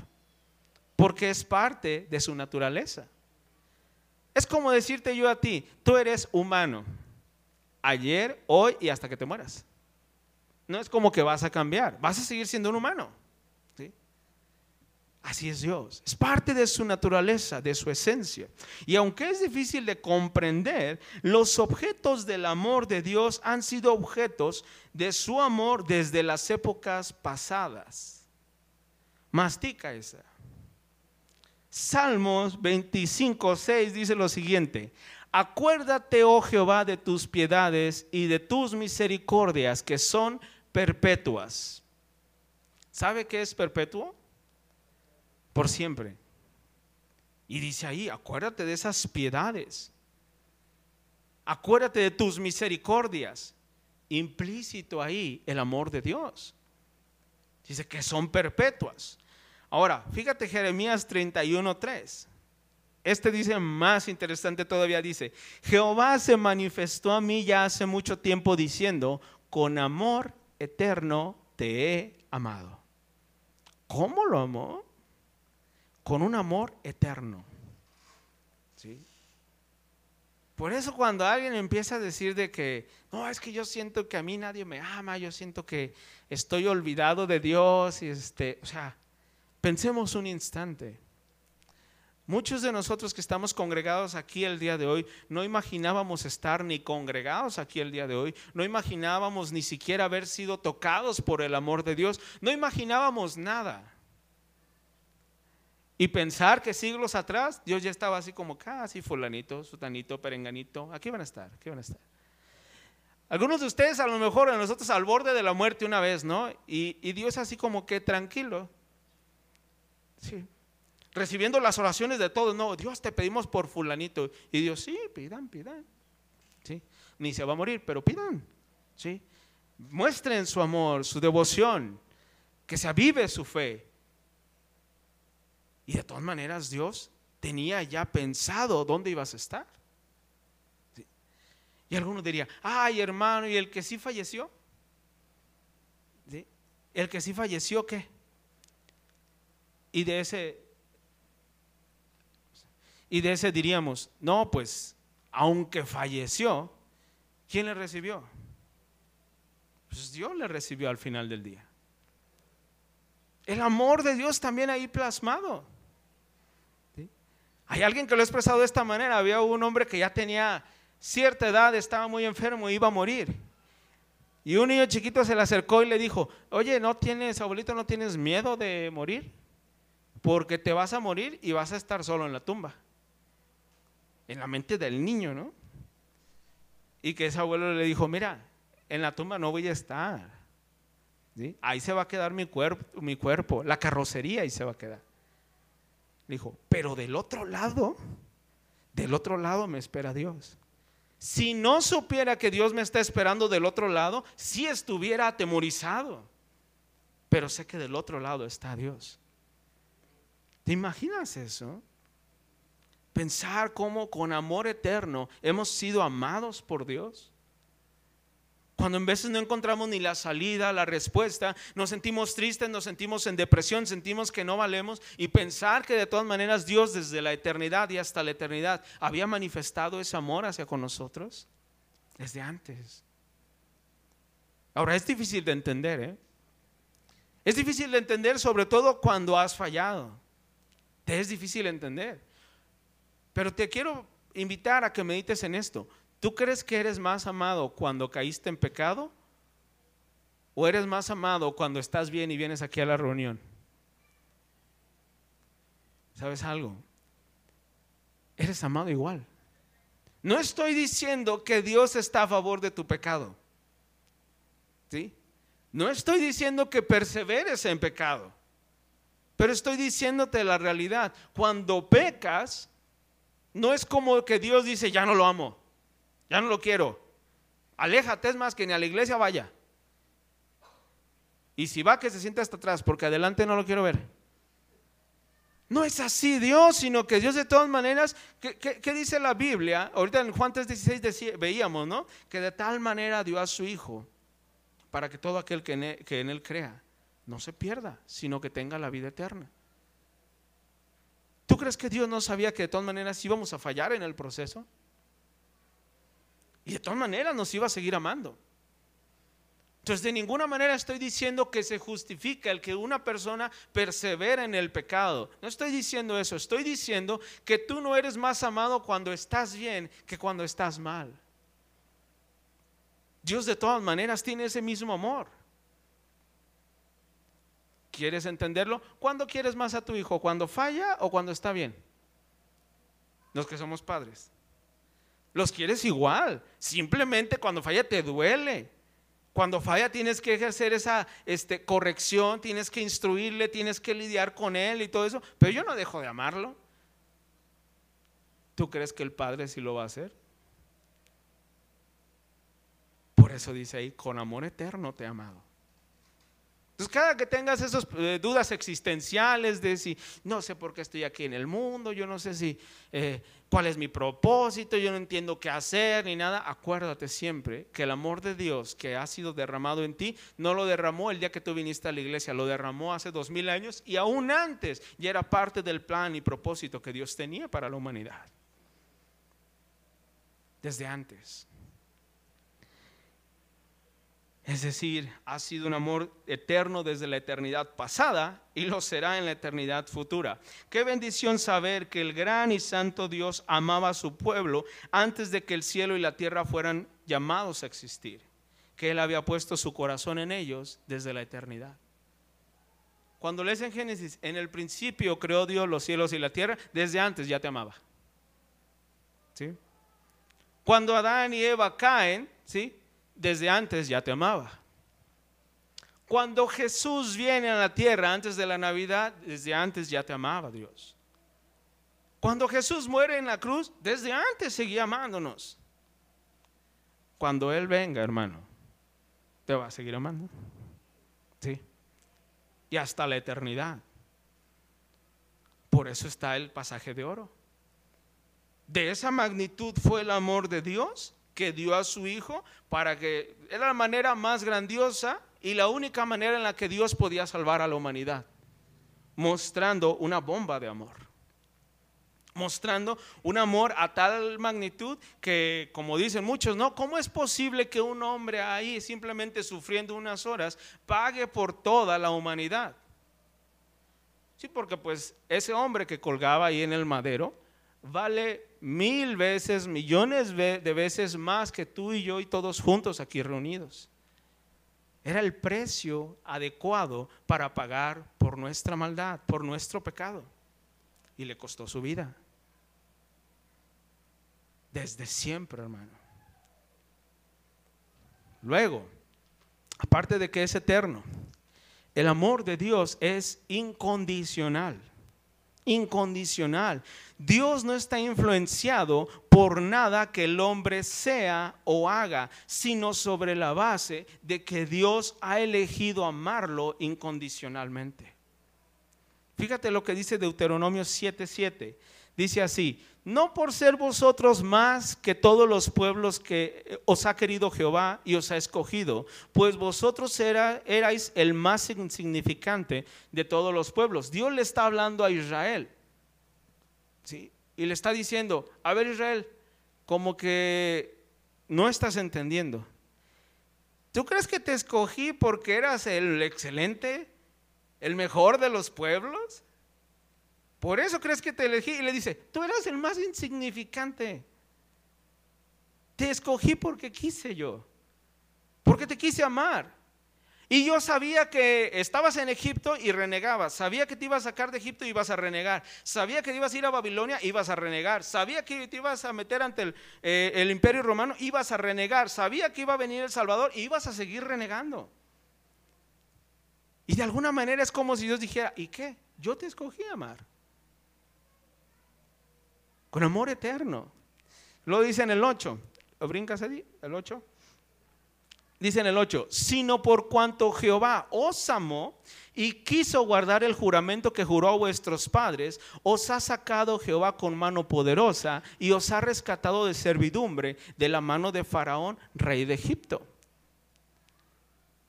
porque es parte de su naturaleza. Es como decirte yo a ti, tú eres humano, ayer, hoy y hasta que te mueras. No es como que vas a cambiar, vas a seguir siendo un humano. Así es Dios. Es parte de su naturaleza, de su esencia. Y aunque es difícil de comprender, los objetos del amor de Dios han sido objetos de su amor desde las épocas pasadas. Mastica esa. Salmos 25, 6 dice lo siguiente. Acuérdate, oh Jehová, de tus piedades y de tus misericordias que son perpetuas. ¿Sabe qué es perpetuo? Por siempre. Y dice ahí, acuérdate de esas piedades. Acuérdate de tus misericordias. Implícito ahí el amor de Dios. Dice que son perpetuas. Ahora, fíjate Jeremías 31:3. Este dice más interesante todavía, dice, Jehová se manifestó a mí ya hace mucho tiempo diciendo, con amor eterno te he amado. ¿Cómo lo amó? Con un amor eterno. ¿Sí? Por eso cuando alguien empieza a decir de que, no, es que yo siento que a mí nadie me ama, yo siento que estoy olvidado de Dios, y este, o sea, pensemos un instante. Muchos de nosotros que estamos congregados aquí el día de hoy no imaginábamos estar ni congregados aquí el día de hoy, no imaginábamos ni siquiera haber sido tocados por el amor de Dios, no imaginábamos nada. Y pensar que siglos atrás Dios ya estaba así como casi fulanito, sutanito, perenganito, aquí van a estar, aquí van a estar. Algunos de ustedes a lo mejor a nosotros al borde de la muerte una vez, ¿no? Y, Dios así como que tranquilo. Sí. Recibiendo las oraciones de todos, no, Dios te pedimos por fulanito. Y Dios, sí, pidan, pidan. Sí. Ni se va a morir, pero pidan. Sí. Muestren su amor, su devoción, que se avive su fe. Y de todas maneras Dios tenía ya pensado dónde ibas a estar. Y alguno diría, ay hermano, ¿y el que sí falleció? ¿El que sí falleció qué? Y de ese, y de ese diríamos, no, pues, aunque falleció, ¿quién le recibió? Pues Dios le recibió al final del día. El amor de Dios también ahí plasmado. Hay alguien que lo ha expresado de esta manera. Había un hombre que ya tenía cierta edad, estaba muy enfermo, iba a morir. Y un niño chiquito se le acercó y le dijo, oye, ¿no tienes, abuelito, no tienes miedo de morir? Porque te vas a morir y vas a estar solo en la tumba. En la mente del niño, ¿no? Y que ese abuelo le dijo, mira, en la tumba no voy a estar. Ahí se va a quedar mi mi cuerpo, la carrocería ahí se va a quedar dijo, pero del otro lado, del otro lado me espera Dios. Si no supiera que Dios me está esperando del otro lado, si estuviera atemorizado. Pero sé que del otro lado está Dios. ¿Te imaginas eso? Pensar cómo con amor eterno hemos sido amados por Dios. Cuando en veces no encontramos ni la salida, la respuesta, nos sentimos tristes, nos sentimos en depresión, sentimos que no valemos y pensar que de todas maneras Dios desde la eternidad y hasta la eternidad había manifestado ese amor hacia con nosotros desde antes. Ahora es difícil de entender, ¿eh? Es difícil de entender sobre todo cuando has fallado. Te es difícil entender. Pero te quiero invitar a que medites en esto. ¿Tú crees que eres más amado cuando caíste en pecado? ¿O eres más amado cuando estás bien y vienes aquí a la reunión? ¿Sabes algo? Eres amado igual. No estoy diciendo que Dios está a favor de tu pecado. ¿Sí? No estoy diciendo que perseveres en pecado. Pero estoy diciéndote la realidad. Cuando pecas, no es como que Dios dice, ya no lo amo. Ya no lo quiero. Aléjate, es más que ni a la iglesia vaya. Y si va, que se sienta hasta atrás, porque adelante no lo quiero ver. No es así Dios, sino que Dios de todas maneras, ¿qué, dice la Biblia? Ahorita en Juan 3:16 veíamos, ¿no? Que de tal manera dio a su Hijo para que todo aquel que en, que en Él crea no se pierda, sino que tenga la vida eterna. ¿Tú crees que Dios no sabía que de todas maneras íbamos a fallar en el proceso? Y de todas maneras nos iba a seguir amando. Entonces, de ninguna manera estoy diciendo que se justifica el que una persona persevera en el pecado. No estoy diciendo eso. Estoy diciendo que tú no eres más amado cuando estás bien que cuando estás mal. Dios de todas maneras tiene ese mismo amor. ¿Quieres entenderlo? ¿Cuándo quieres más a tu hijo? ¿Cuando falla o cuando está bien? Los que somos padres. Los quieres igual. Simplemente cuando falla te duele. Cuando falla tienes que ejercer esa este, corrección, tienes que instruirle, tienes que lidiar con él y todo eso. Pero yo no dejo de amarlo. ¿Tú crees que el Padre sí lo va a hacer? Por eso dice ahí, con amor eterno te he amado. Entonces, cada que tengas esas eh, dudas existenciales de si, no sé por qué estoy aquí en el mundo, yo no sé si, eh, cuál es mi propósito, yo no entiendo qué hacer ni nada, acuérdate siempre que el amor de Dios que ha sido derramado en ti, no lo derramó el día que tú viniste a la iglesia, lo derramó hace dos mil años y aún antes ya era parte del plan y propósito que Dios tenía para la humanidad. Desde antes. Es decir, ha sido un amor eterno desde la eternidad pasada y lo será en la eternidad futura. Qué bendición saber que el gran y santo Dios amaba a su pueblo antes de que el cielo y la tierra fueran llamados a existir. Que Él había puesto su corazón en ellos desde la eternidad. Cuando lees en Génesis, en el principio creó Dios los cielos y la tierra, desde antes ya te amaba. ¿Sí? Cuando Adán y Eva caen, ¿sí? Desde antes ya te amaba. Cuando Jesús viene a la tierra antes de la Navidad, desde antes ya te amaba Dios. Cuando Jesús muere en la cruz, desde antes seguía amándonos. Cuando Él venga, hermano, te va a seguir amando. Sí. Y hasta la eternidad. Por eso está el pasaje de oro. De esa magnitud fue el amor de Dios que dio a su Hijo para que era la manera más grandiosa y la única manera en la que Dios podía salvar a la humanidad, mostrando una bomba de amor, mostrando un amor a tal magnitud que, como dicen muchos, ¿no? ¿Cómo es posible que un hombre ahí, simplemente sufriendo unas horas, pague por toda la humanidad? Sí, porque pues ese hombre que colgaba ahí en el madero, vale mil veces, millones de veces más que tú y yo y todos juntos aquí reunidos. Era el precio adecuado para pagar por nuestra maldad, por nuestro pecado. Y le costó su vida. Desde siempre, hermano. Luego, aparte de que es eterno, el amor de Dios es incondicional incondicional. Dios no está influenciado por nada que el hombre sea o haga, sino sobre la base de que Dios ha elegido amarlo incondicionalmente. Fíjate lo que dice Deuteronomio 7:7. Dice así, no por ser vosotros más que todos los pueblos que eh, os ha querido Jehová y os ha escogido, pues vosotros era, erais el más insignificante de todos los pueblos. Dios le está hablando a Israel. ¿sí? Y le está diciendo, a ver Israel, como que no estás entendiendo. ¿Tú crees que te escogí porque eras el excelente, el mejor de los pueblos? Por eso crees que te elegí. Y le dice, tú eras el más insignificante. Te escogí porque quise yo. Porque te quise amar. Y yo sabía que estabas en Egipto y renegabas. Sabía que te ibas a sacar de Egipto y ibas a renegar. Sabía que ibas a ir a Babilonia y ibas a renegar. Sabía que te ibas a meter ante el, eh, el imperio romano, ibas a renegar. Sabía que iba a venir el Salvador y ibas a seguir renegando. Y de alguna manera es como si Dios dijera, ¿y qué? Yo te escogí amar con amor eterno. Lo dice en el 8. ¿Lo brincas ahí? El 8. Dice en el 8, sino por cuanto Jehová os amó y quiso guardar el juramento que juró a vuestros padres, os ha sacado Jehová con mano poderosa y os ha rescatado de servidumbre de la mano de Faraón, rey de Egipto.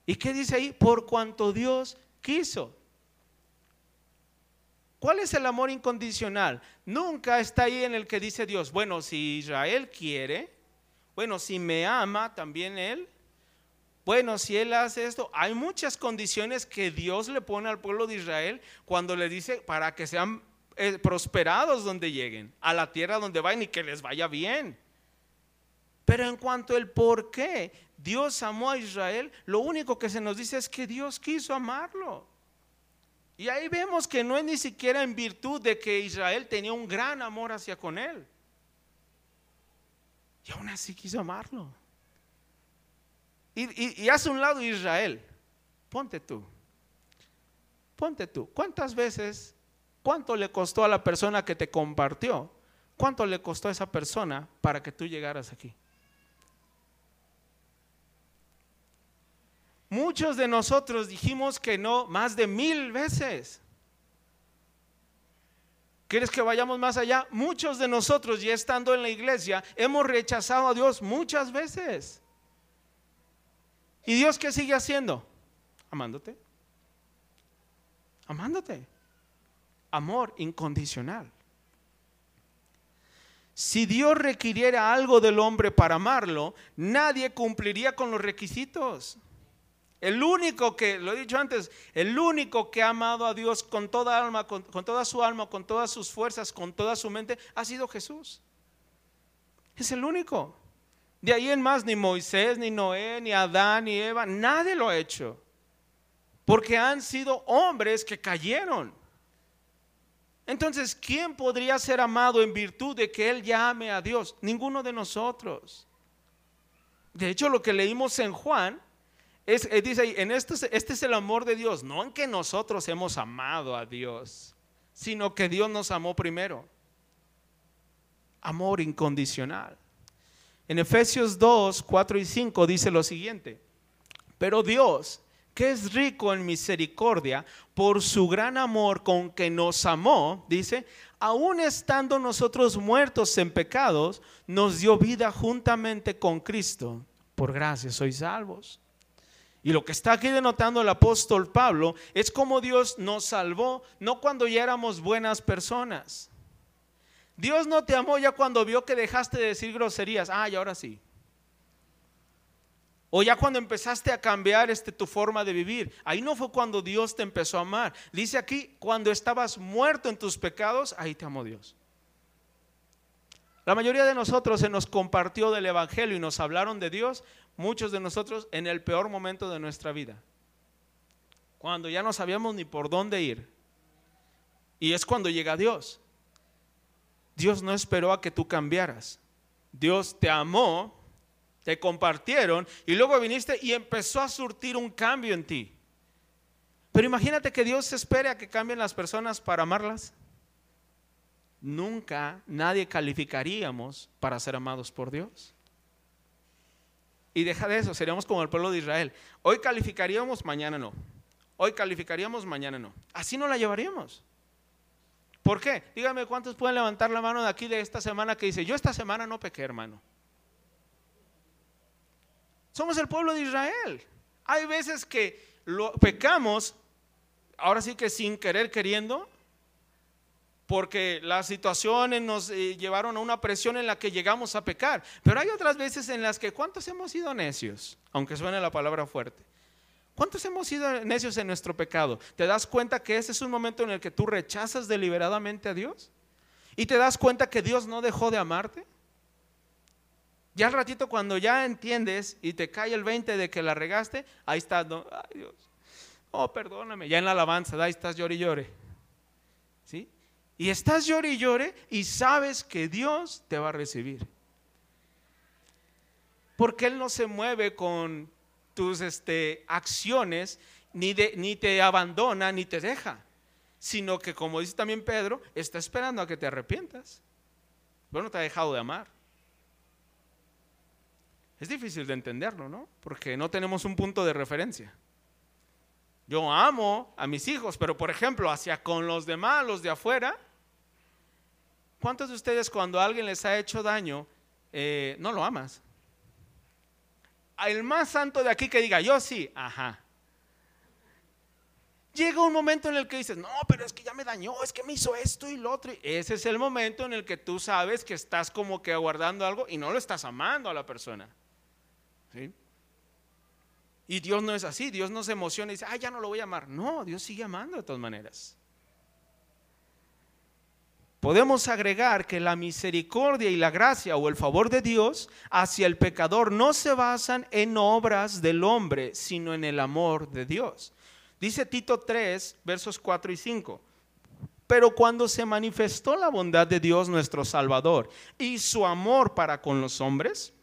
¿Y qué dice ahí? Por cuanto Dios quiso. ¿Cuál es el amor incondicional? Nunca está ahí en el que dice Dios, bueno, si Israel quiere, bueno, si me ama también Él, bueno, si Él hace esto, hay muchas condiciones que Dios le pone al pueblo de Israel cuando le dice para que sean eh, prosperados donde lleguen, a la tierra donde vayan y que les vaya bien. Pero en cuanto al por qué Dios amó a Israel, lo único que se nos dice es que Dios quiso amarlo. Y ahí vemos que no es ni siquiera en virtud de que Israel tenía un gran amor hacia con él. Y aún así quiso amarlo. Y, y hace un lado Israel. Ponte tú. Ponte tú. ¿Cuántas veces, cuánto le costó a la persona que te compartió? ¿Cuánto le costó a esa persona para que tú llegaras aquí? Muchos de nosotros dijimos que no más de mil veces. ¿Quieres que vayamos más allá? Muchos de nosotros, ya estando en la iglesia, hemos rechazado a Dios muchas veces. ¿Y Dios qué sigue haciendo? Amándote. Amándote. Amor incondicional. Si Dios requiriera algo del hombre para amarlo, nadie cumpliría con los requisitos. El único que, lo he dicho antes, el único que ha amado a Dios con toda alma, con, toda su alma, con todas sus fuerzas, con toda su mente, ha sido Jesús. Es el único. De ahí en más, ni Moisés, ni Noé, ni Adán, ni Eva, nadie lo ha hecho. Porque han sido hombres que cayeron. Entonces, ¿quién podría ser amado en virtud de que Él llame a Dios? Ninguno de nosotros. De hecho, lo que leímos en Juan es, eh, dice ahí, este, este es el amor de Dios, no en que nosotros hemos amado a Dios, sino que Dios nos amó primero. Amor incondicional. En Efesios 2, 4 y 5 dice lo siguiente, pero Dios, que es rico en misericordia, por su gran amor con que nos amó, dice, aun estando nosotros muertos en pecados, nos dio vida juntamente con Cristo. Por gracia sois salvos. Y lo que está aquí denotando el apóstol Pablo es cómo Dios nos salvó, no cuando ya éramos buenas personas. Dios no te amó ya cuando vio que dejaste de decir groserías. Ah, y ahora sí. O ya cuando empezaste a cambiar este, tu forma de vivir. Ahí no fue cuando Dios te empezó a amar. Dice aquí, cuando estabas muerto en tus pecados, ahí te amó Dios. La mayoría de nosotros se nos compartió del Evangelio y nos hablaron de Dios muchos de nosotros en el peor momento de nuestra vida, cuando ya no sabíamos ni por dónde ir. Y es cuando llega Dios. Dios no esperó a que tú cambiaras. Dios te amó, te compartieron y luego viniste y empezó a surtir un cambio en ti. Pero imagínate que Dios espere a que cambien las personas para amarlas. Nunca nadie calificaríamos para ser amados por Dios. Y deja de eso, seríamos como el pueblo de Israel. Hoy calificaríamos, mañana no. Hoy calificaríamos, mañana no. Así no la llevaríamos. ¿Por qué? Dígame cuántos pueden levantar la mano de aquí de esta semana que dice, yo esta semana no pequé, hermano. Somos el pueblo de Israel. Hay veces que lo pecamos, ahora sí que sin querer queriendo, porque las situaciones nos eh, llevaron a una presión en la que llegamos a pecar. Pero hay otras veces en las que, ¿cuántos hemos sido necios? Aunque suene la palabra fuerte. ¿Cuántos hemos sido necios en nuestro pecado? ¿Te das cuenta que ese es un momento en el que tú rechazas deliberadamente a Dios? ¿Y te das cuenta que Dios no dejó de amarte? Ya al ratito cuando ya entiendes y te cae el 20 de que la regaste, ahí estás, ay Dios, oh perdóname, ya en la alabanza, ahí estás llore y llore. Y estás llore y llore y sabes que Dios te va a recibir. Porque Él no se mueve con tus este, acciones, ni, ni te abandona, ni te deja. Sino que, como dice también Pedro, está esperando a que te arrepientas. Pero no te ha dejado de amar. Es difícil de entenderlo, ¿no? Porque no tenemos un punto de referencia. Yo amo a mis hijos, pero por ejemplo, hacia con los demás, los de afuera, ¿Cuántos de ustedes cuando alguien les ha hecho daño, eh, no lo amas? El más santo de aquí que diga, yo sí, ajá. Llega un momento en el que dices, no, pero es que ya me dañó, es que me hizo esto y lo otro. Ese es el momento en el que tú sabes que estás como que aguardando algo y no lo estás amando a la persona. ¿Sí? Y Dios no es así, Dios no se emociona y dice, ah, ya no lo voy a amar. No, Dios sigue amando de todas maneras. Podemos agregar que la misericordia y la gracia o el favor de Dios hacia el pecador no se basan en obras del hombre, sino en el amor de Dios. Dice Tito 3, versos 4 y 5. Pero cuando se manifestó la bondad de Dios nuestro Salvador y su amor para con los hombres,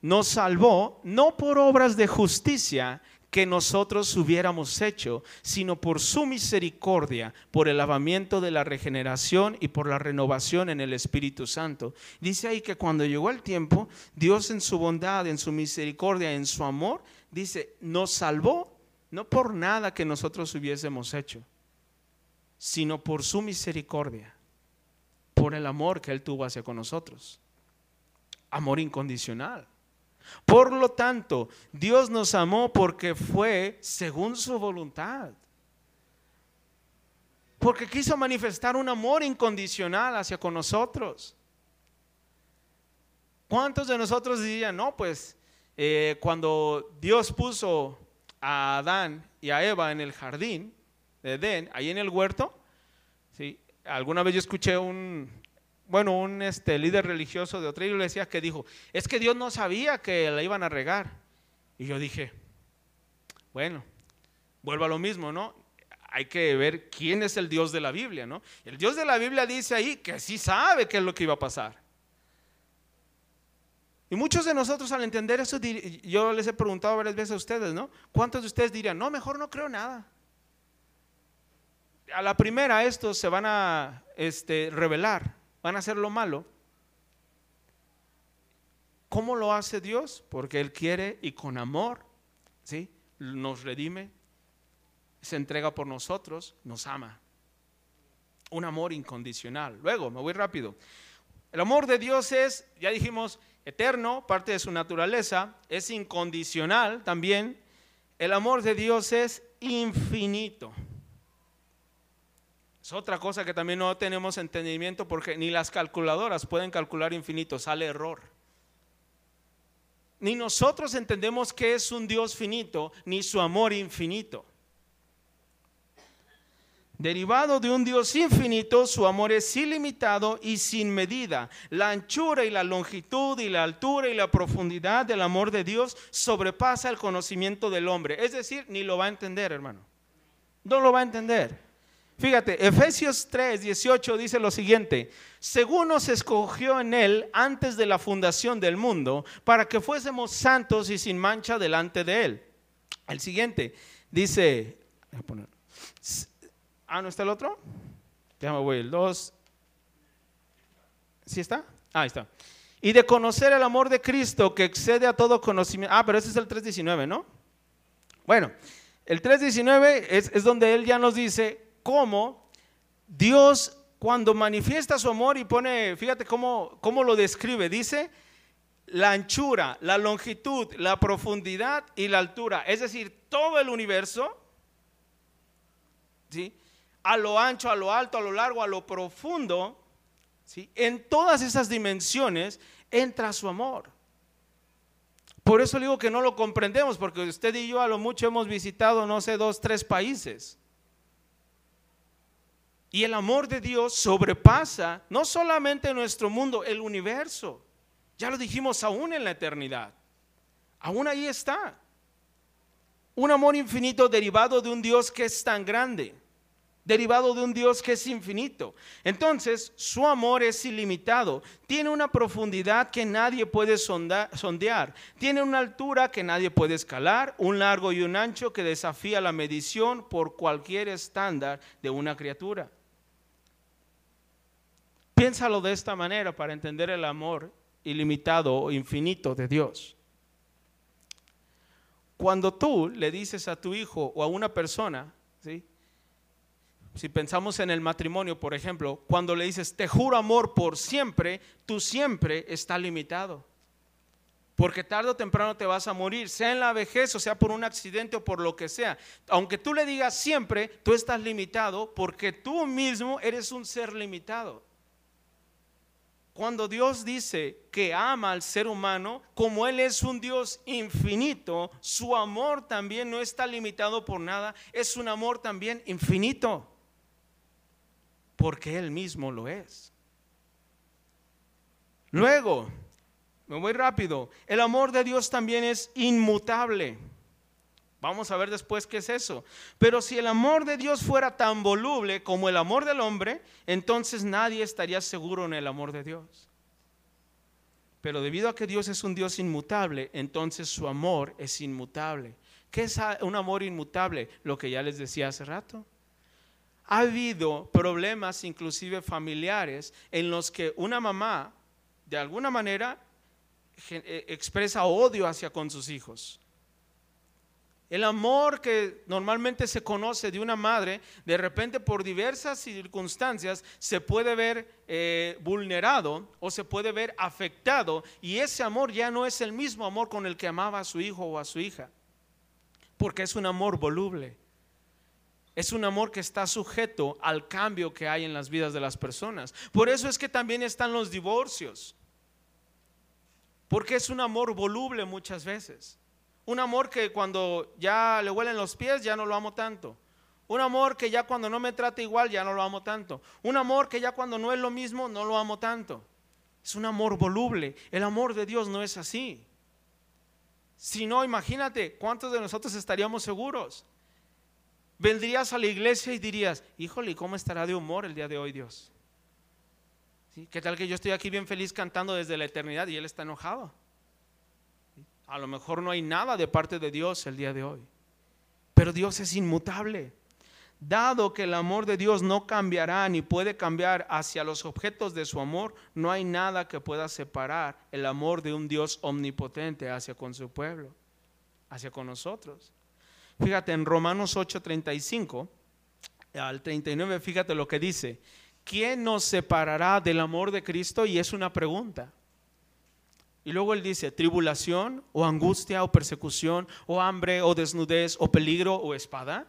nos salvó no por obras de justicia que nosotros hubiéramos hecho, sino por su misericordia, por el lavamiento de la regeneración y por la renovación en el Espíritu Santo. Dice ahí que cuando llegó el tiempo, Dios en su bondad, en su misericordia, en su amor, dice, nos salvó no por nada que nosotros hubiésemos hecho, sino por su misericordia, por el amor que Él tuvo hacia con nosotros. Amor incondicional. Por lo tanto, Dios nos amó porque fue según su voluntad. Porque quiso manifestar un amor incondicional hacia con nosotros. ¿Cuántos de nosotros dirían, no, pues eh, cuando Dios puso a Adán y a Eva en el jardín de Edén, ahí en el huerto, ¿sí? alguna vez yo escuché un, bueno, un este, líder religioso de otra iglesia que dijo, es que Dios no sabía que la iban a regar. Y yo dije, bueno, vuelvo a lo mismo, ¿no? Hay que ver quién es el Dios de la Biblia, ¿no? El Dios de la Biblia dice ahí que sí sabe qué es lo que iba a pasar. Y muchos de nosotros al entender eso, yo les he preguntado varias veces a ustedes, ¿no? ¿Cuántos de ustedes dirían, no, mejor no creo nada? A la primera estos se van a este, revelar van a hacer lo malo. ¿Cómo lo hace Dios? Porque Él quiere y con amor, ¿sí? Nos redime, se entrega por nosotros, nos ama. Un amor incondicional. Luego, me voy rápido. El amor de Dios es, ya dijimos, eterno, parte de su naturaleza, es incondicional también. El amor de Dios es infinito otra cosa que también no tenemos entendimiento porque ni las calculadoras pueden calcular infinito, sale error. Ni nosotros entendemos que es un Dios finito, ni su amor infinito. Derivado de un Dios infinito, su amor es ilimitado y sin medida. La anchura y la longitud y la altura y la profundidad del amor de Dios sobrepasa el conocimiento del hombre. Es decir, ni lo va a entender, hermano. No lo va a entender. Fíjate, Efesios 3, 18 dice lo siguiente, según nos escogió en él antes de la fundación del mundo, para que fuésemos santos y sin mancha delante de él. El siguiente dice, ah, ¿no está el otro? Ya me voy, el 2. ¿Sí está? Ah, ahí está. Y de conocer el amor de Cristo que excede a todo conocimiento. Ah, pero ese es el 3.19, ¿no? Bueno, el 3.19 es, es donde él ya nos dice cómo Dios cuando manifiesta su amor y pone, fíjate cómo, cómo lo describe, dice la anchura, la longitud, la profundidad y la altura, es decir, todo el universo, ¿sí? a lo ancho, a lo alto, a lo largo, a lo profundo, ¿sí? en todas esas dimensiones entra su amor. Por eso digo que no lo comprendemos, porque usted y yo a lo mucho hemos visitado, no sé, dos, tres países. Y el amor de Dios sobrepasa no solamente nuestro mundo, el universo. Ya lo dijimos aún en la eternidad. Aún ahí está. Un amor infinito derivado de un Dios que es tan grande, derivado de un Dios que es infinito. Entonces, su amor es ilimitado, tiene una profundidad que nadie puede sondear, tiene una altura que nadie puede escalar, un largo y un ancho que desafía la medición por cualquier estándar de una criatura. Piénsalo de esta manera para entender el amor ilimitado o infinito de Dios. Cuando tú le dices a tu hijo o a una persona, si pensamos en el matrimonio, por ejemplo, cuando le dices, te juro amor por siempre, tú siempre está limitado. Porque tarde o temprano te vas a morir, sea en la vejez o sea por un accidente o por lo que sea. Aunque tú le digas siempre, tú estás limitado porque tú mismo eres un ser limitado. Cuando Dios dice que ama al ser humano, como Él es un Dios infinito, su amor también no está limitado por nada, es un amor también infinito, porque Él mismo lo es. Luego, me voy rápido, el amor de Dios también es inmutable. Vamos a ver después qué es eso. Pero si el amor de Dios fuera tan voluble como el amor del hombre, entonces nadie estaría seguro en el amor de Dios. Pero debido a que Dios es un Dios inmutable, entonces su amor es inmutable. ¿Qué es un amor inmutable? Lo que ya les decía hace rato. Ha habido problemas inclusive familiares en los que una mamá de alguna manera eh, expresa odio hacia con sus hijos El amor que normalmente se conoce de una madre, de repente por diversas circunstancias se puede ver eh, vulnerado o se puede ver afectado y ese amor ya no es el mismo amor con el que amaba a su hijo o a su hija, porque es un amor voluble. Es un amor que está sujeto al cambio que hay en las vidas de las personas. Por eso es que también están los divorcios. Porque es un amor voluble muchas veces. Un amor que cuando ya le huelen los pies ya no lo amo tanto. Un amor que ya cuando no me trata igual ya no lo amo tanto. Un amor que ya cuando no es lo mismo no lo amo tanto. Es un amor voluble. El amor de Dios no es así. Si no, imagínate cuántos de nosotros estaríamos seguros. Vendrías a la iglesia y dirías, híjole, ¿cómo estará de humor el día de hoy Dios? ¿Qué tal que yo estoy aquí bien feliz cantando desde la eternidad y Él está enojado? A lo mejor no hay nada de parte de Dios el día de hoy. Pero Dios es inmutable. Dado que el amor de Dios no cambiará ni puede cambiar hacia los objetos de su amor, no hay nada que pueda separar el amor de un Dios omnipotente hacia con su pueblo, hacia con nosotros. Fíjate en Romanos 8:35 al 39, fíjate lo que dice. ¿Quién nos separará del amor de Cristo? Y es una pregunta. Y luego él dice, tribulación o angustia o persecución o hambre o desnudez o peligro o espada.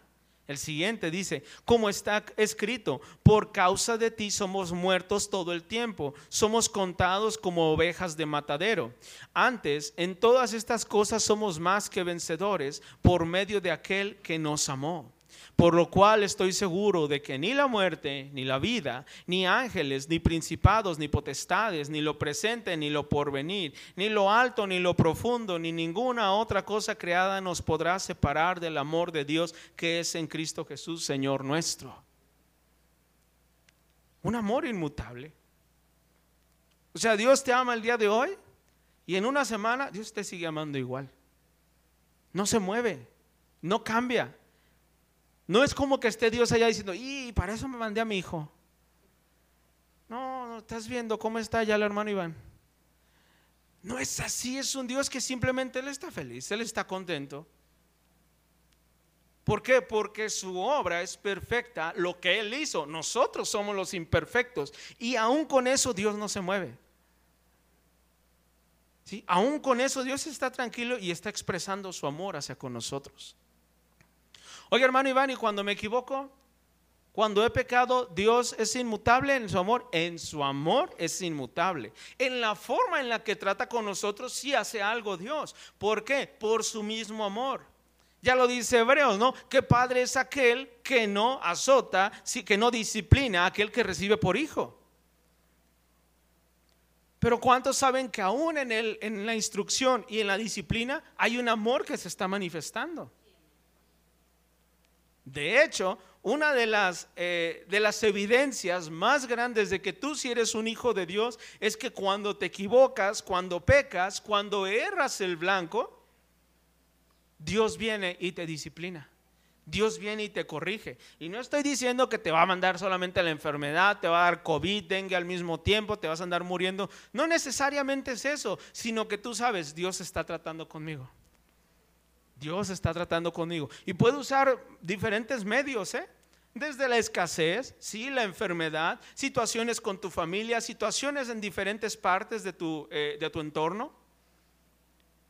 El siguiente dice, como está escrito, por causa de ti somos muertos todo el tiempo, somos contados como ovejas de matadero. Antes, en todas estas cosas somos más que vencedores por medio de aquel que nos amó. Por lo cual estoy seguro de que ni la muerte, ni la vida, ni ángeles, ni principados, ni potestades, ni lo presente, ni lo porvenir, ni lo alto, ni lo profundo, ni ninguna otra cosa creada nos podrá separar del amor de Dios que es en Cristo Jesús, Señor nuestro. Un amor inmutable. O sea, Dios te ama el día de hoy y en una semana Dios te sigue amando igual. No se mueve, no cambia. No es como que esté Dios allá diciendo, y para eso me mandé a mi hijo. No, no estás viendo cómo está ya el hermano Iván. No es así, es un Dios que simplemente Él está feliz, Él está contento. ¿Por qué? Porque su obra es perfecta, lo que Él hizo. Nosotros somos los imperfectos. Y aún con eso Dios no se mueve. ¿Sí? Aún con eso Dios está tranquilo y está expresando su amor hacia con nosotros. Oye, hermano Iván, y cuando me equivoco, cuando he pecado, Dios es inmutable en su amor. En su amor es inmutable. En la forma en la que trata con nosotros, sí hace algo Dios. ¿Por qué? Por su mismo amor. Ya lo dice Hebreos, ¿no? Que padre es aquel que no azota, que no disciplina a aquel que recibe por hijo. Pero ¿cuántos saben que aún en, la instrucción y en la disciplina hay un amor que se está manifestando? De hecho, una de las, eh, de las evidencias más grandes de que tú si eres un hijo de Dios es que cuando te equivocas, cuando pecas, cuando erras el blanco, Dios viene y te disciplina. Dios viene y te corrige. Y no estoy diciendo que te va a mandar solamente la enfermedad, te va a dar COVID, dengue al mismo tiempo, te vas a andar muriendo. No necesariamente es eso, sino que tú sabes, Dios está tratando conmigo. Dios está tratando conmigo. Y puede usar diferentes medios, ¿eh? Desde la escasez, sí, la enfermedad, situaciones con tu familia, situaciones en diferentes partes de tu, eh, de tu entorno.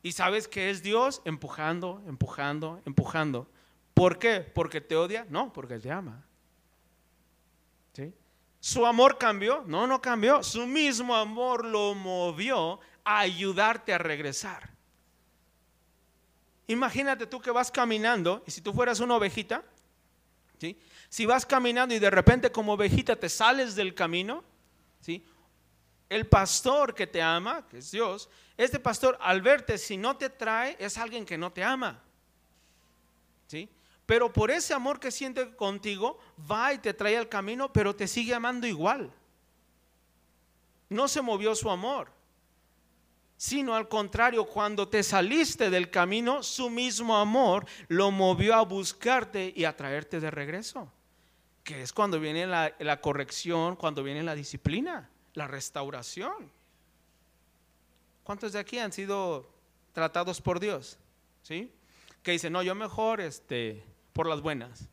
Y sabes que es Dios empujando, empujando, empujando. ¿Por qué? ¿Porque te odia? No, porque Él te ama. ¿Sí? ¿Su amor cambió? No, no cambió. Su mismo amor lo movió a ayudarte a regresar. Imagínate tú que vas caminando y si tú fueras una ovejita, ¿sí? si vas caminando y de repente como ovejita te sales del camino, ¿sí? el pastor que te ama, que es Dios, este pastor al verte si no te trae es alguien que no te ama. ¿sí? Pero por ese amor que siente contigo, va y te trae al camino, pero te sigue amando igual. No se movió su amor sino al contrario, cuando te saliste del camino, su mismo amor lo movió a buscarte y a traerte de regreso, que es cuando viene la, corrección, cuando viene la disciplina, la restauración. ¿Cuántos de aquí han sido tratados por Dios? ¿Sí? que dice, no, yo mejor este, por las buenas.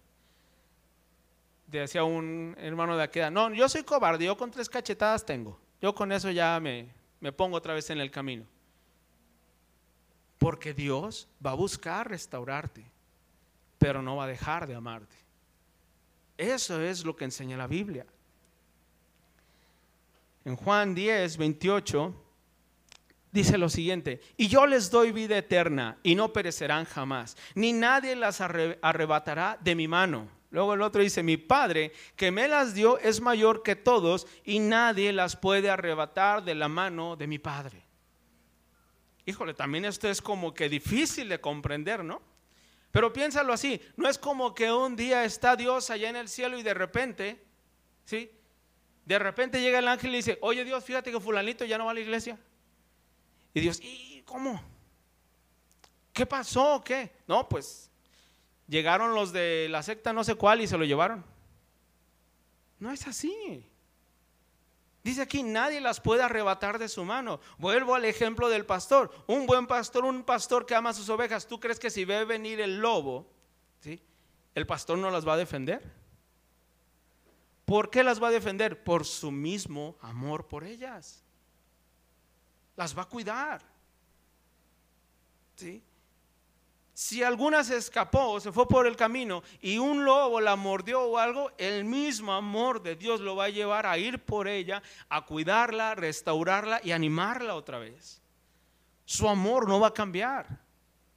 Decía un hermano de aquella, no, yo soy cobarde, yo con tres cachetadas tengo. Yo con eso ya me, me pongo otra vez en el camino. Porque Dios va a buscar restaurarte, pero no va a dejar de amarte. Eso es lo que enseña la Biblia. En Juan 10, 28 dice lo siguiente, y yo les doy vida eterna y no perecerán jamás, ni nadie las arrebatará de mi mano. Luego el otro dice, mi Padre que me las dio es mayor que todos y nadie las puede arrebatar de la mano de mi Padre. Híjole, también esto es como que difícil de comprender, ¿no? Pero piénsalo así, no es como que un día está Dios allá en el cielo y de repente, ¿sí? De repente llega el ángel y dice, oye Dios, fíjate que fulanito ya no va a la iglesia. Y Dios, ¿y cómo? ¿Qué pasó? ¿Qué? No, pues llegaron los de la secta no sé cuál y se lo llevaron. No es así. Dice aquí, nadie las puede arrebatar de su mano. Vuelvo al ejemplo del pastor. Un buen pastor, un pastor que ama sus ovejas. ¿Tú crees que si ve venir el lobo, ¿sí? el pastor no las va a defender? ¿Por qué las va a defender? Por su mismo amor por ellas las va a cuidar. ¿Sí? Si alguna se escapó o se fue por el camino y un lobo la mordió o algo, el mismo amor de Dios lo va a llevar a ir por ella, a cuidarla, restaurarla y animarla otra vez. Su amor no va a cambiar.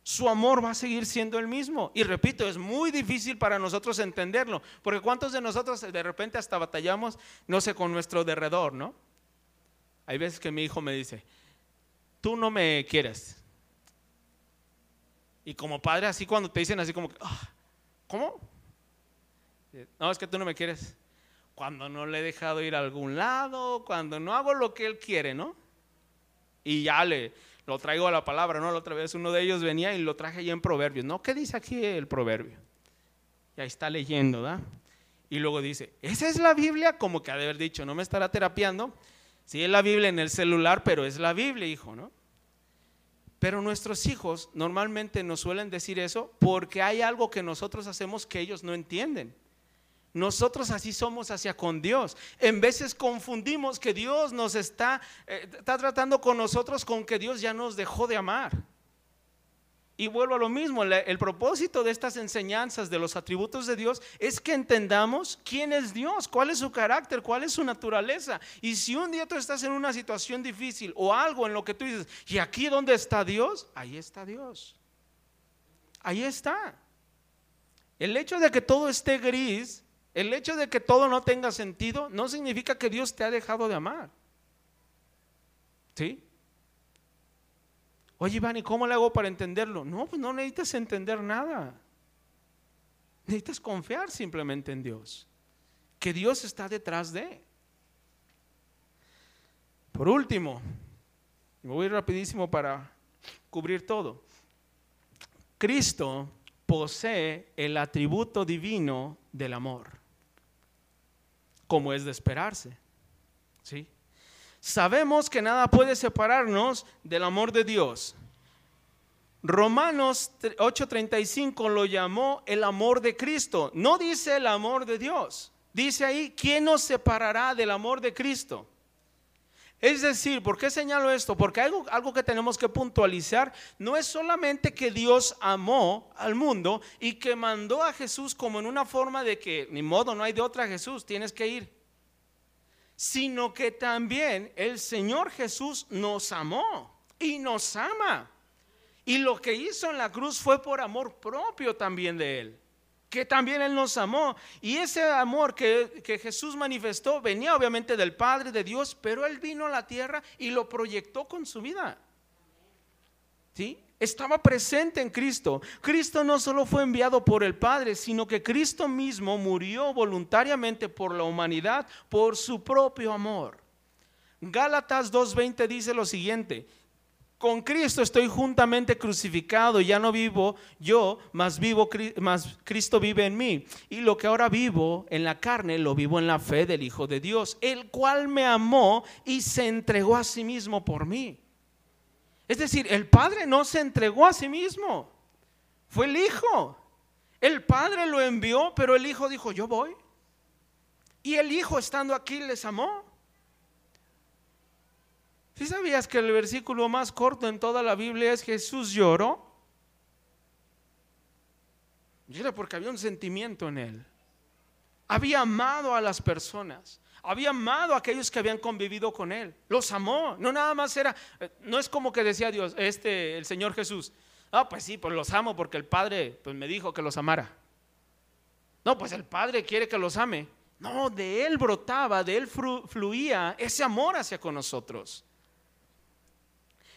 Su amor va a seguir siendo el mismo. Y repito, es muy difícil para nosotros entenderlo, porque ¿cuántos de nosotros de repente hasta batallamos, no sé, con nuestro derredor, ¿no? Hay veces que mi hijo me dice, tú no me quieres. Y como padre, así cuando te dicen así como, ah, ¿cómo? No, es que tú no me quieres. Cuando no le he dejado ir a algún lado, cuando no hago lo que él quiere, ¿no? Y ya le lo traigo a la palabra, ¿no? La otra vez uno de ellos venía y lo traje ahí en Proverbios, ¿no? ¿Qué dice aquí el Proverbio? Y ahí está leyendo, ¿da? Y luego dice, esa es la Biblia, como que ha de haber dicho, no me estará terapiando. Sí, es la Biblia en el celular, pero es la Biblia, hijo, ¿no? Pero nuestros hijos normalmente nos suelen decir eso porque hay algo que nosotros hacemos que ellos no entienden. Nosotros así somos hacia con Dios. En veces confundimos que Dios nos está, eh, está tratando con nosotros con que Dios ya nos dejó de amar. Y vuelvo a lo mismo, el propósito de estas enseñanzas de los atributos de Dios es que entendamos quién es Dios, cuál es su carácter, cuál es su naturaleza. Y si un día tú estás en una situación difícil o algo en lo que tú dices, ¿y aquí dónde está Dios? Ahí está Dios. Ahí está. El hecho de que todo esté gris, el hecho de que todo no tenga sentido, no significa que Dios te ha dejado de amar. ¿Sí? Oye, Iván, ¿y cómo le hago para entenderlo? No, pues no necesitas entender nada. Necesitas confiar simplemente en Dios. Que Dios está detrás de. Por último, me voy rapidísimo para cubrir todo. Cristo posee el atributo divino del amor, como es de esperarse. ¿Sí? Sabemos que nada puede separarnos del amor de Dios. Romanos 8:35 lo llamó el amor de Cristo. No dice el amor de Dios. Dice ahí, ¿quién nos separará del amor de Cristo? Es decir, ¿por qué señalo esto? Porque algo, algo que tenemos que puntualizar no es solamente que Dios amó al mundo y que mandó a Jesús como en una forma de que, ni modo, no hay de otra Jesús, tienes que ir sino que también el Señor Jesús nos amó y nos ama. Y lo que hizo en la cruz fue por amor propio también de Él, que también Él nos amó. Y ese amor que, que, Jesús manifestó venía obviamente del Padre de Dios, pero Él vino a la tierra y lo proyectó con su vida. ¿Sí? estaba presente en Cristo. Cristo no solo fue enviado por el Padre, sino que Cristo mismo murió voluntariamente por la humanidad por su propio amor. Gálatas 2.20 dice lo siguiente, con Cristo estoy juntamente crucificado, ya no vivo yo, más vivo Cristo vive en mí. Y lo que ahora vivo en la carne lo vivo en la fe del Hijo de Dios, el cual me amó y se entregó a sí mismo por mí. Es decir, el Padre no se entregó a sí mismo. Fue el Hijo. El Padre lo envió, pero el Hijo dijo, yo voy. Y el Hijo estando aquí les amó. ¿Sí sabías que el versículo más corto en toda la Biblia es Jesús lloró? Llora porque había un sentimiento en él. Había amado a las personas. Había amado a aquellos que habían convivido con él. Los amó. No nada más era, eh, no es como que decía Dios, este, el Señor Jesús. Ah, pues sí, pues los amo porque el Padre pues me dijo que los amara. No, pues el Padre quiere que los ame. No, de Él brotaba, de Él fluía ese amor hacia con nosotros.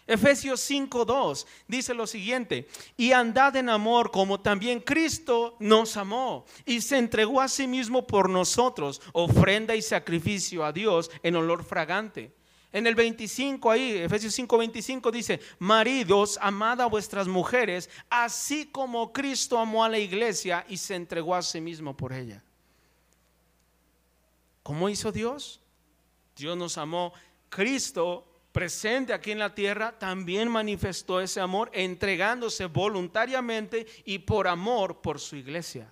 Efesios 5:2 dice lo siguiente, y andad en amor como también Cristo nos amó y se entregó a sí mismo por nosotros, ofrenda y sacrificio a Dios en olor fragante. En el 25 ahí, Efesios 5:25 dice, maridos, amad a vuestras mujeres, así como Cristo amó a la iglesia y se entregó a sí mismo por ella. ¿Cómo hizo Dios? Dios nos amó. Cristo presente aquí en la tierra, también manifestó ese amor entregándose voluntariamente y por amor por su iglesia.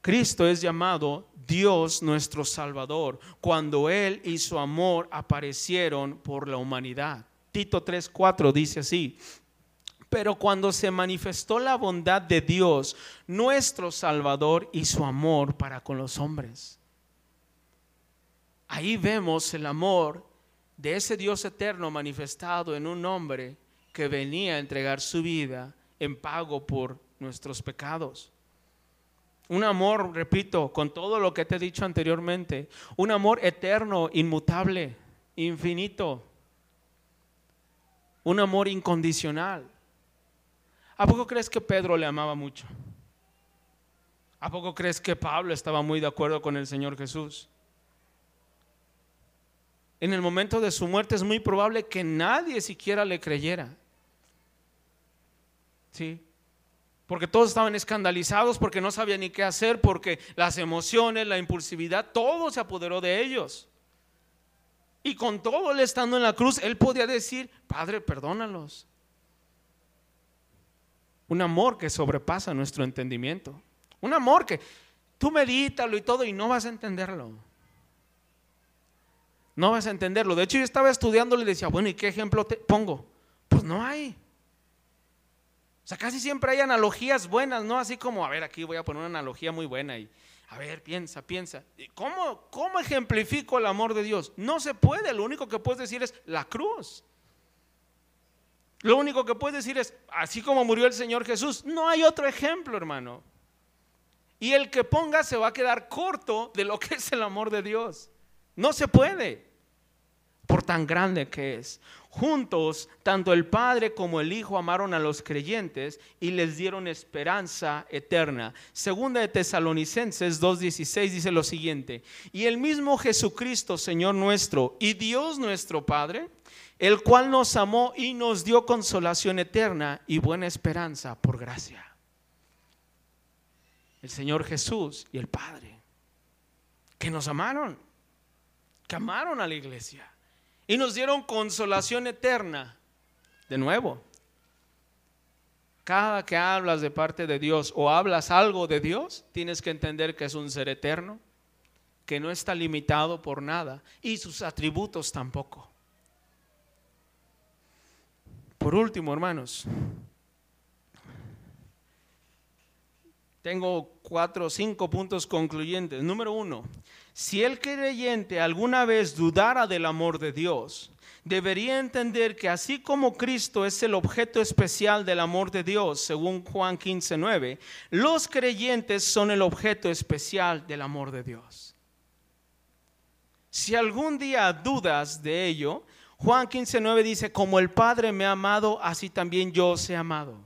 Cristo es llamado Dios nuestro Salvador cuando Él y su amor aparecieron por la humanidad. Tito 3:4 dice así, pero cuando se manifestó la bondad de Dios, nuestro Salvador y su amor para con los hombres. Ahí vemos el amor de ese Dios eterno manifestado en un hombre que venía a entregar su vida en pago por nuestros pecados. Un amor, repito, con todo lo que te he dicho anteriormente, un amor eterno, inmutable, infinito, un amor incondicional. ¿A poco crees que Pedro le amaba mucho? ¿A poco crees que Pablo estaba muy de acuerdo con el Señor Jesús? En el momento de su muerte es muy probable que nadie siquiera le creyera. ¿Sí? Porque todos estaban escandalizados, porque no sabían ni qué hacer, porque las emociones, la impulsividad, todo se apoderó de ellos. Y con todo él estando en la cruz, él podía decir, Padre, perdónalos. Un amor que sobrepasa nuestro entendimiento. Un amor que tú medítalo y todo y no vas a entenderlo. No vas a entenderlo. De hecho, yo estaba estudiando y decía, bueno, ¿y qué ejemplo te pongo? Pues no hay. O sea, casi siempre hay analogías buenas, ¿no? Así como, a ver, aquí voy a poner una analogía muy buena y, a ver, piensa, piensa. ¿Cómo, ¿Cómo ejemplifico el amor de Dios? No se puede, lo único que puedes decir es la cruz. Lo único que puedes decir es, así como murió el Señor Jesús, no hay otro ejemplo, hermano. Y el que ponga se va a quedar corto de lo que es el amor de Dios. No se puede, por tan grande que es. Juntos, tanto el Padre como el Hijo amaron a los creyentes y les dieron esperanza eterna. Segunda de Tesalonicenses 2.16 dice lo siguiente, y el mismo Jesucristo, Señor nuestro, y Dios nuestro Padre, el cual nos amó y nos dio consolación eterna y buena esperanza por gracia. El Señor Jesús y el Padre, que nos amaron que amaron a la iglesia y nos dieron consolación eterna. De nuevo, cada que hablas de parte de Dios o hablas algo de Dios, tienes que entender que es un ser eterno, que no está limitado por nada y sus atributos tampoco. Por último, hermanos, tengo cuatro o cinco puntos concluyentes. Número uno, si el creyente alguna vez dudara del amor de Dios, debería entender que así como Cristo es el objeto especial del amor de Dios, según Juan 15:9, los creyentes son el objeto especial del amor de Dios. Si algún día dudas de ello, Juan 15:9 dice, como el Padre me ha amado, así también yo os he amado.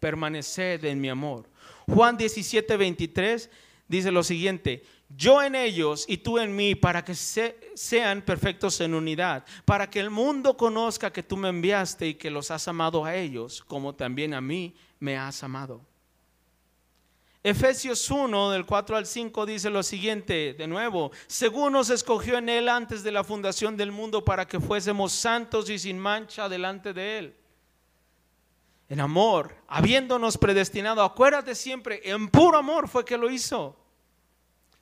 Permaneced en mi amor. Juan 17:23 dice lo siguiente, yo en ellos y tú en mí, para que sean perfectos en unidad, para que el mundo conozca que tú me enviaste y que los has amado a ellos, como también a mí me has amado. Efesios 1, del 4 al 5, dice lo siguiente, de nuevo, según nos escogió en Él antes de la fundación del mundo para que fuésemos santos y sin mancha delante de Él. En amor, habiéndonos predestinado, acuérdate siempre, en puro amor fue que lo hizo.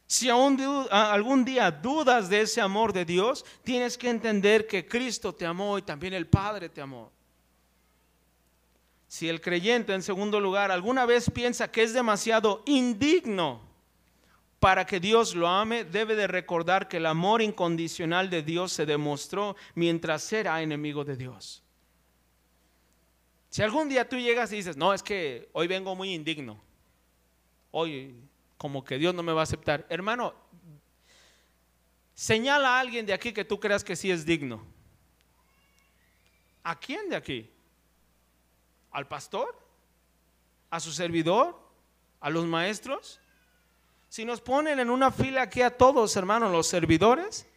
Si aún algún día dudas de ese amor de Dios, tienes que entender que Cristo te amó y también el Padre te amó. Si el creyente, en segundo lugar, alguna vez piensa que es demasiado indigno para que Dios lo ame, debe de recordar que el amor incondicional de Dios se demostró mientras era enemigo de Dios. Si algún día tú llegas y dices, no, es que hoy vengo muy indigno, hoy como que Dios no me va a aceptar, hermano, señala a alguien de aquí que tú creas que sí es digno. ¿A quién de aquí? ¿Al pastor? ¿A su servidor? ¿A los maestros? Si nos ponen en una fila aquí a todos, hermanos, los servidores,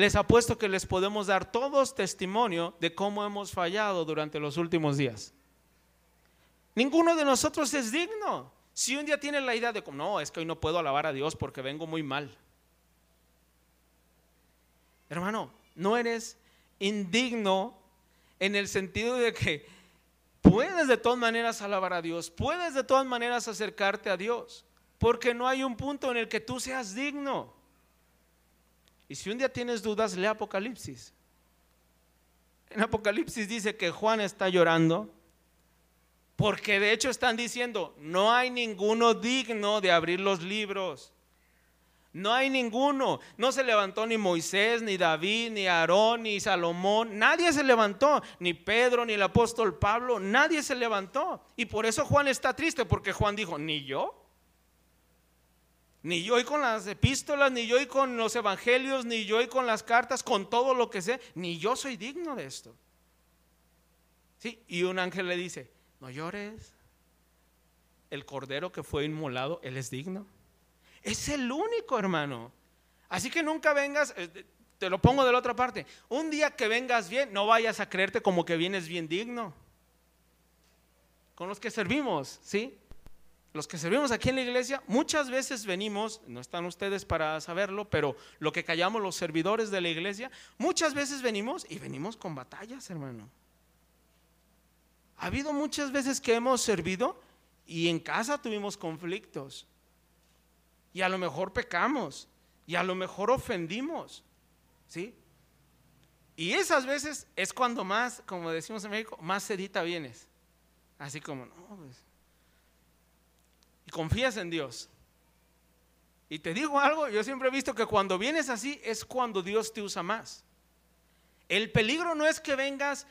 les apuesto que les podemos dar todos testimonio de cómo hemos fallado durante los últimos días. Ninguno de nosotros es digno. Si un día tienen la idea de, no, es que hoy no puedo alabar a Dios porque vengo muy mal. Hermano, no eres indigno en el sentido de que puedes de todas maneras alabar a Dios, puedes de todas maneras acercarte a Dios porque no hay un punto en el que tú seas digno. Y si un día tienes dudas, lee Apocalipsis. En Apocalipsis dice que Juan está llorando porque de hecho están diciendo, no hay ninguno digno de abrir los libros. No hay ninguno. No se levantó ni Moisés, ni David, ni Aarón, ni Salomón. Nadie se levantó. Ni Pedro, ni el apóstol Pablo. Nadie se levantó. Y por eso Juan está triste, porque Juan dijo, ni yo. Ni yo y con las epístolas, ni yo y con los evangelios, ni yo y con las cartas, con todo lo que sé, ni yo soy digno de esto. Sí, y un ángel le dice, no llores, el cordero que fue inmolado, él es digno. Es el único, hermano. Así que nunca vengas, eh, te lo pongo de la otra parte, un día que vengas bien, no vayas a creerte como que vienes bien digno. Con los que servimos, ¿sí? Los que servimos aquí en la iglesia, muchas veces venimos, no están ustedes para saberlo, pero lo que callamos los servidores de la iglesia, muchas veces venimos y venimos con batallas, hermano. Ha habido muchas veces que hemos servido y en casa tuvimos conflictos. Y a lo mejor pecamos. Y a lo mejor ofendimos. ¿Sí? Y esas veces es cuando más, como decimos en México, más sedita vienes. Así como, no, pues confías en Dios. Y te digo algo, yo siempre he visto que cuando vienes así es cuando Dios te usa más. El peligro no es que vengas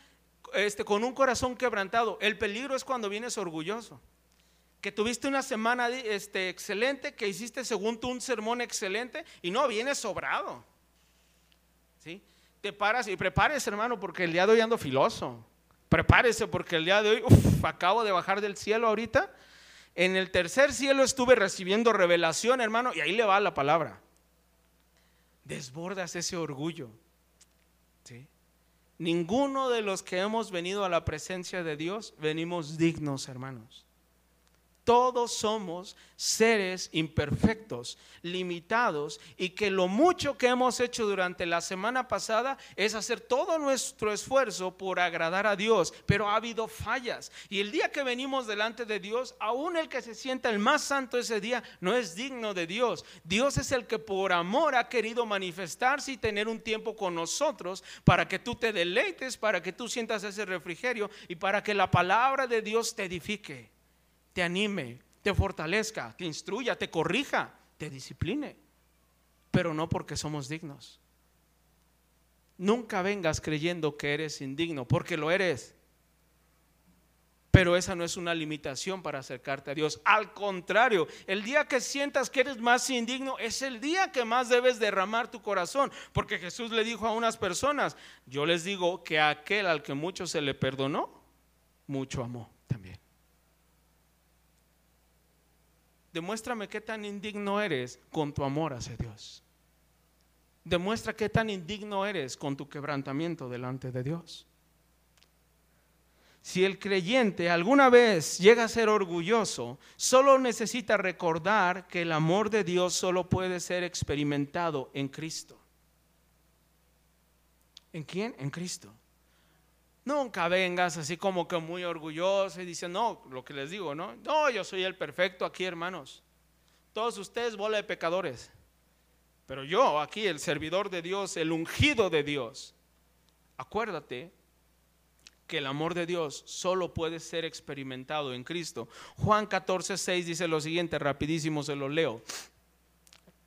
este, con un corazón quebrantado, el peligro es cuando vienes orgulloso. Que tuviste una semana este, excelente, que hiciste según tú un sermón excelente y no, vienes sobrado. ¿Sí? Te paras y prepárese, hermano, porque el día de hoy ando filoso. Prepárese porque el día de hoy, acabo de bajar del cielo ahorita en el tercer cielo estuve recibiendo revelación, hermano, y ahí le va la palabra. Desbordas ese orgullo. ¿sí? Ninguno de los que hemos venido a la presencia de Dios venimos dignos, hermanos. Todos somos seres imperfectos, limitados y que lo mucho que hemos hecho durante la semana pasada es hacer todo nuestro esfuerzo por agradar a Dios, pero ha habido fallas. Y el día que venimos delante de Dios, aún el que se sienta el más santo ese día no es digno de Dios. Dios es el que por amor ha querido manifestarse y tener un tiempo con nosotros para que tú te deleites, para que tú sientas ese refrigerio y para que la palabra de Dios te edifique te anime, te fortalezca, te instruya, te corrija, te discipline, pero no porque somos dignos. Nunca vengas creyendo que eres indigno, porque lo eres. Pero esa no es una limitación para acercarte a Dios. Al contrario, el día que sientas que eres más indigno es el día que más debes derramar tu corazón. Porque Jesús le dijo a unas personas, yo les digo que aquel al que mucho se le perdonó, mucho amó también. Demuéstrame qué tan indigno eres con tu amor hacia Dios. Demuestra qué tan indigno eres con tu quebrantamiento delante de Dios. Si el creyente alguna vez llega a ser orgulloso, solo necesita recordar que el amor de Dios solo puede ser experimentado en Cristo. ¿En quién? En Cristo. Nunca vengas así como que muy orgulloso y dicen, no, lo que les digo, ¿no? No, yo soy el perfecto aquí, hermanos. Todos ustedes, bola de pecadores. Pero yo aquí, el servidor de Dios, el ungido de Dios, acuérdate que el amor de Dios solo puede ser experimentado en Cristo. Juan 14, 6 dice lo siguiente, rapidísimo se lo leo.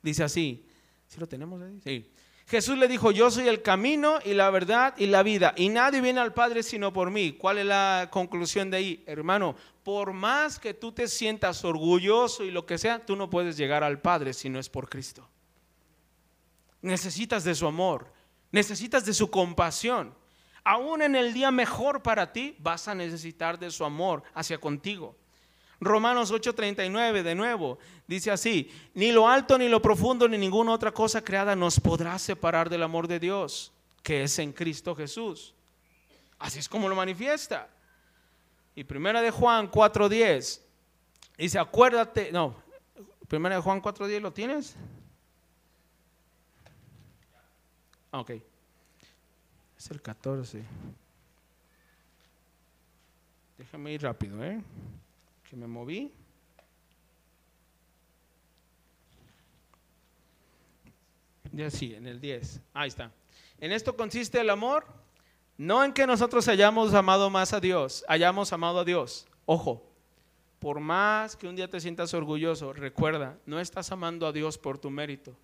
Dice así, ¿sí lo tenemos ahí? Sí. Jesús le dijo, yo soy el camino y la verdad y la vida, y nadie viene al Padre sino por mí. ¿Cuál es la conclusión de ahí? Hermano, por más que tú te sientas orgulloso y lo que sea, tú no puedes llegar al Padre si no es por Cristo. Necesitas de su amor, necesitas de su compasión. Aún en el día mejor para ti, vas a necesitar de su amor hacia contigo. Romanos 8:39 de nuevo dice así, ni lo alto ni lo profundo ni ninguna otra cosa creada nos podrá separar del amor de Dios, que es en Cristo Jesús. Así es como lo manifiesta. Y primera de Juan 4:10 dice, acuérdate, no, primera de Juan 4:10 lo tienes? Ah, ok. Es el 14. Déjame ir rápido, ¿eh? Que me moví. Ya sí, en el 10. Ahí está. En esto consiste el amor, no en que nosotros hayamos amado más a Dios, hayamos amado a Dios. Ojo, por más que un día te sientas orgulloso, recuerda, no estás amando a Dios por tu mérito.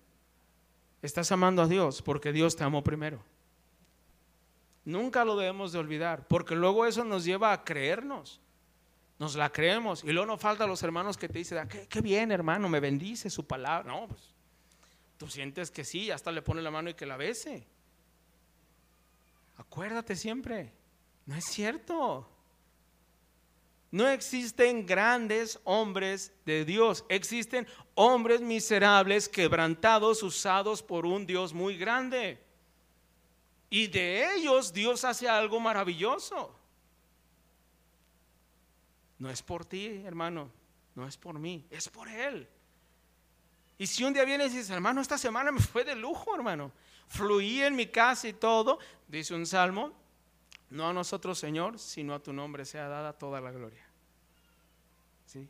Estás amando a Dios porque Dios te amó primero. Nunca lo debemos de olvidar, porque luego eso nos lleva a creernos. Nos la creemos. Y luego no falta los hermanos que te dicen, ah, qué, bien hermano, me bendice su palabra. No, pues tú sientes que sí, hasta le pone la mano y que la bese. Acuérdate siempre, no es cierto. No existen grandes hombres de Dios, existen hombres miserables, quebrantados, usados por un Dios muy grande. Y de ellos Dios hace algo maravilloso. No es por ti, hermano, no es por mí, es por Él. Y si un día vienes y dices, hermano, esta semana me fue de lujo, hermano, fluí en mi casa y todo, dice un salmo, no a nosotros, Señor, sino a tu nombre sea dada toda la gloria. ¿Sí?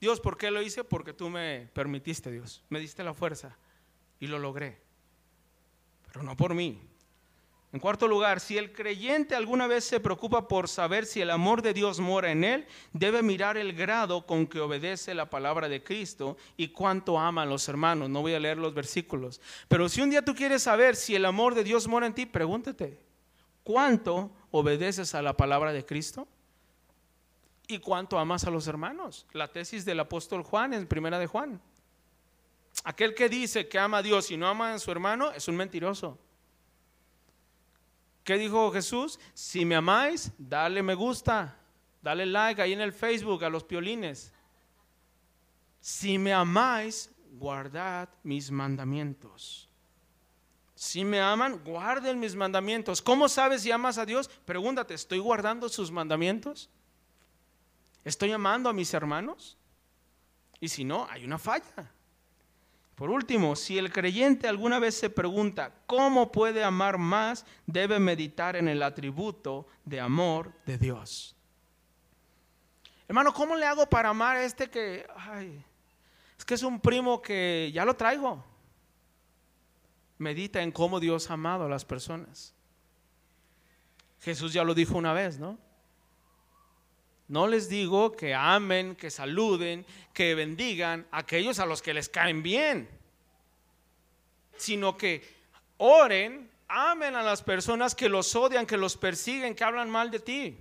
Dios, ¿por qué lo hice? Porque tú me permitiste, Dios, me diste la fuerza y lo logré, pero no por mí, en cuarto lugar, si el creyente alguna vez se preocupa por saber si el amor de Dios mora en él, debe mirar el grado con que obedece la palabra de Cristo y cuánto ama a los hermanos. No voy a leer los versículos. Pero si un día tú quieres saber si el amor de Dios mora en ti, pregúntate, ¿cuánto obedeces a la palabra de Cristo? ¿Y cuánto amas a los hermanos? La tesis del apóstol Juan en primera de Juan. Aquel que dice que ama a Dios y no ama a su hermano es un mentiroso. ¿Qué dijo Jesús? Si me amáis, dale me gusta, dale like ahí en el Facebook a los piolines. Si me amáis, guardad mis mandamientos. Si me aman, guarden mis mandamientos. ¿Cómo sabes si amas a Dios? Pregúntate, ¿estoy guardando sus mandamientos? ¿Estoy amando a mis hermanos? Y si no, hay una falla. Por último, si el creyente alguna vez se pregunta cómo puede amar más, debe meditar en el atributo de amor de Dios. Hermano, ¿cómo le hago para amar a este que, es que es un primo que ya lo traigo? Medita en cómo Dios ha amado a las personas. Jesús ya lo dijo una vez, ¿no? No les digo que amen, que saluden, que bendigan a aquellos a los que les caen bien, sino que oren, amen a las personas que los odian, que los persiguen, que hablan mal de ti.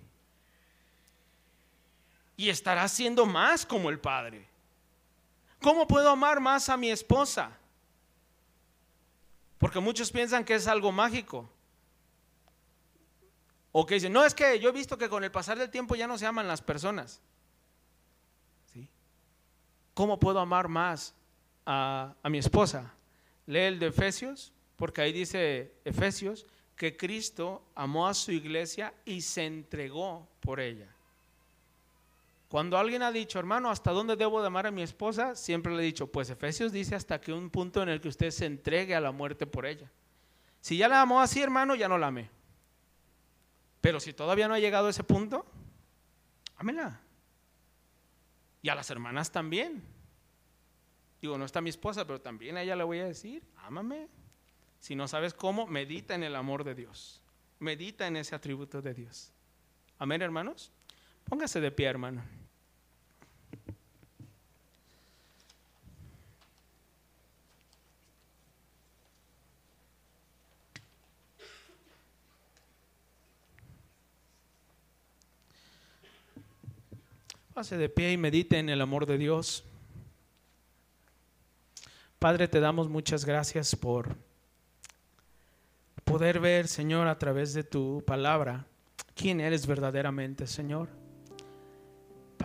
Y estarás siendo más como el Padre. ¿Cómo puedo amar más a mi esposa? Porque muchos piensan que es algo mágico. O que dicen, no, es que yo he visto que con el pasar del tiempo ya no se aman las personas. ¿Sí? ¿Cómo puedo amar más a, a mi esposa? Lee el de Efesios, porque ahí dice Efesios que Cristo amó a su iglesia y se entregó por ella. Cuando alguien ha dicho, hermano, ¿hasta dónde debo de amar a mi esposa? Siempre le he dicho, pues Efesios dice hasta que un punto en el que usted se entregue a la muerte por ella. Si ya la amó así, hermano, ya no la amé. Pero si todavía no ha llegado a ese punto, ámela. Y a las hermanas también. Digo, no está mi esposa, pero también a ella le voy a decir, ámame. Si no sabes cómo, medita en el amor de Dios. Medita en ese atributo de Dios. Amén, hermanos. Póngase de pie, hermano. Pase de pie y medite en el amor de Dios. Padre, te damos muchas gracias por poder ver, Señor, a través de tu palabra, quién eres verdaderamente, Señor.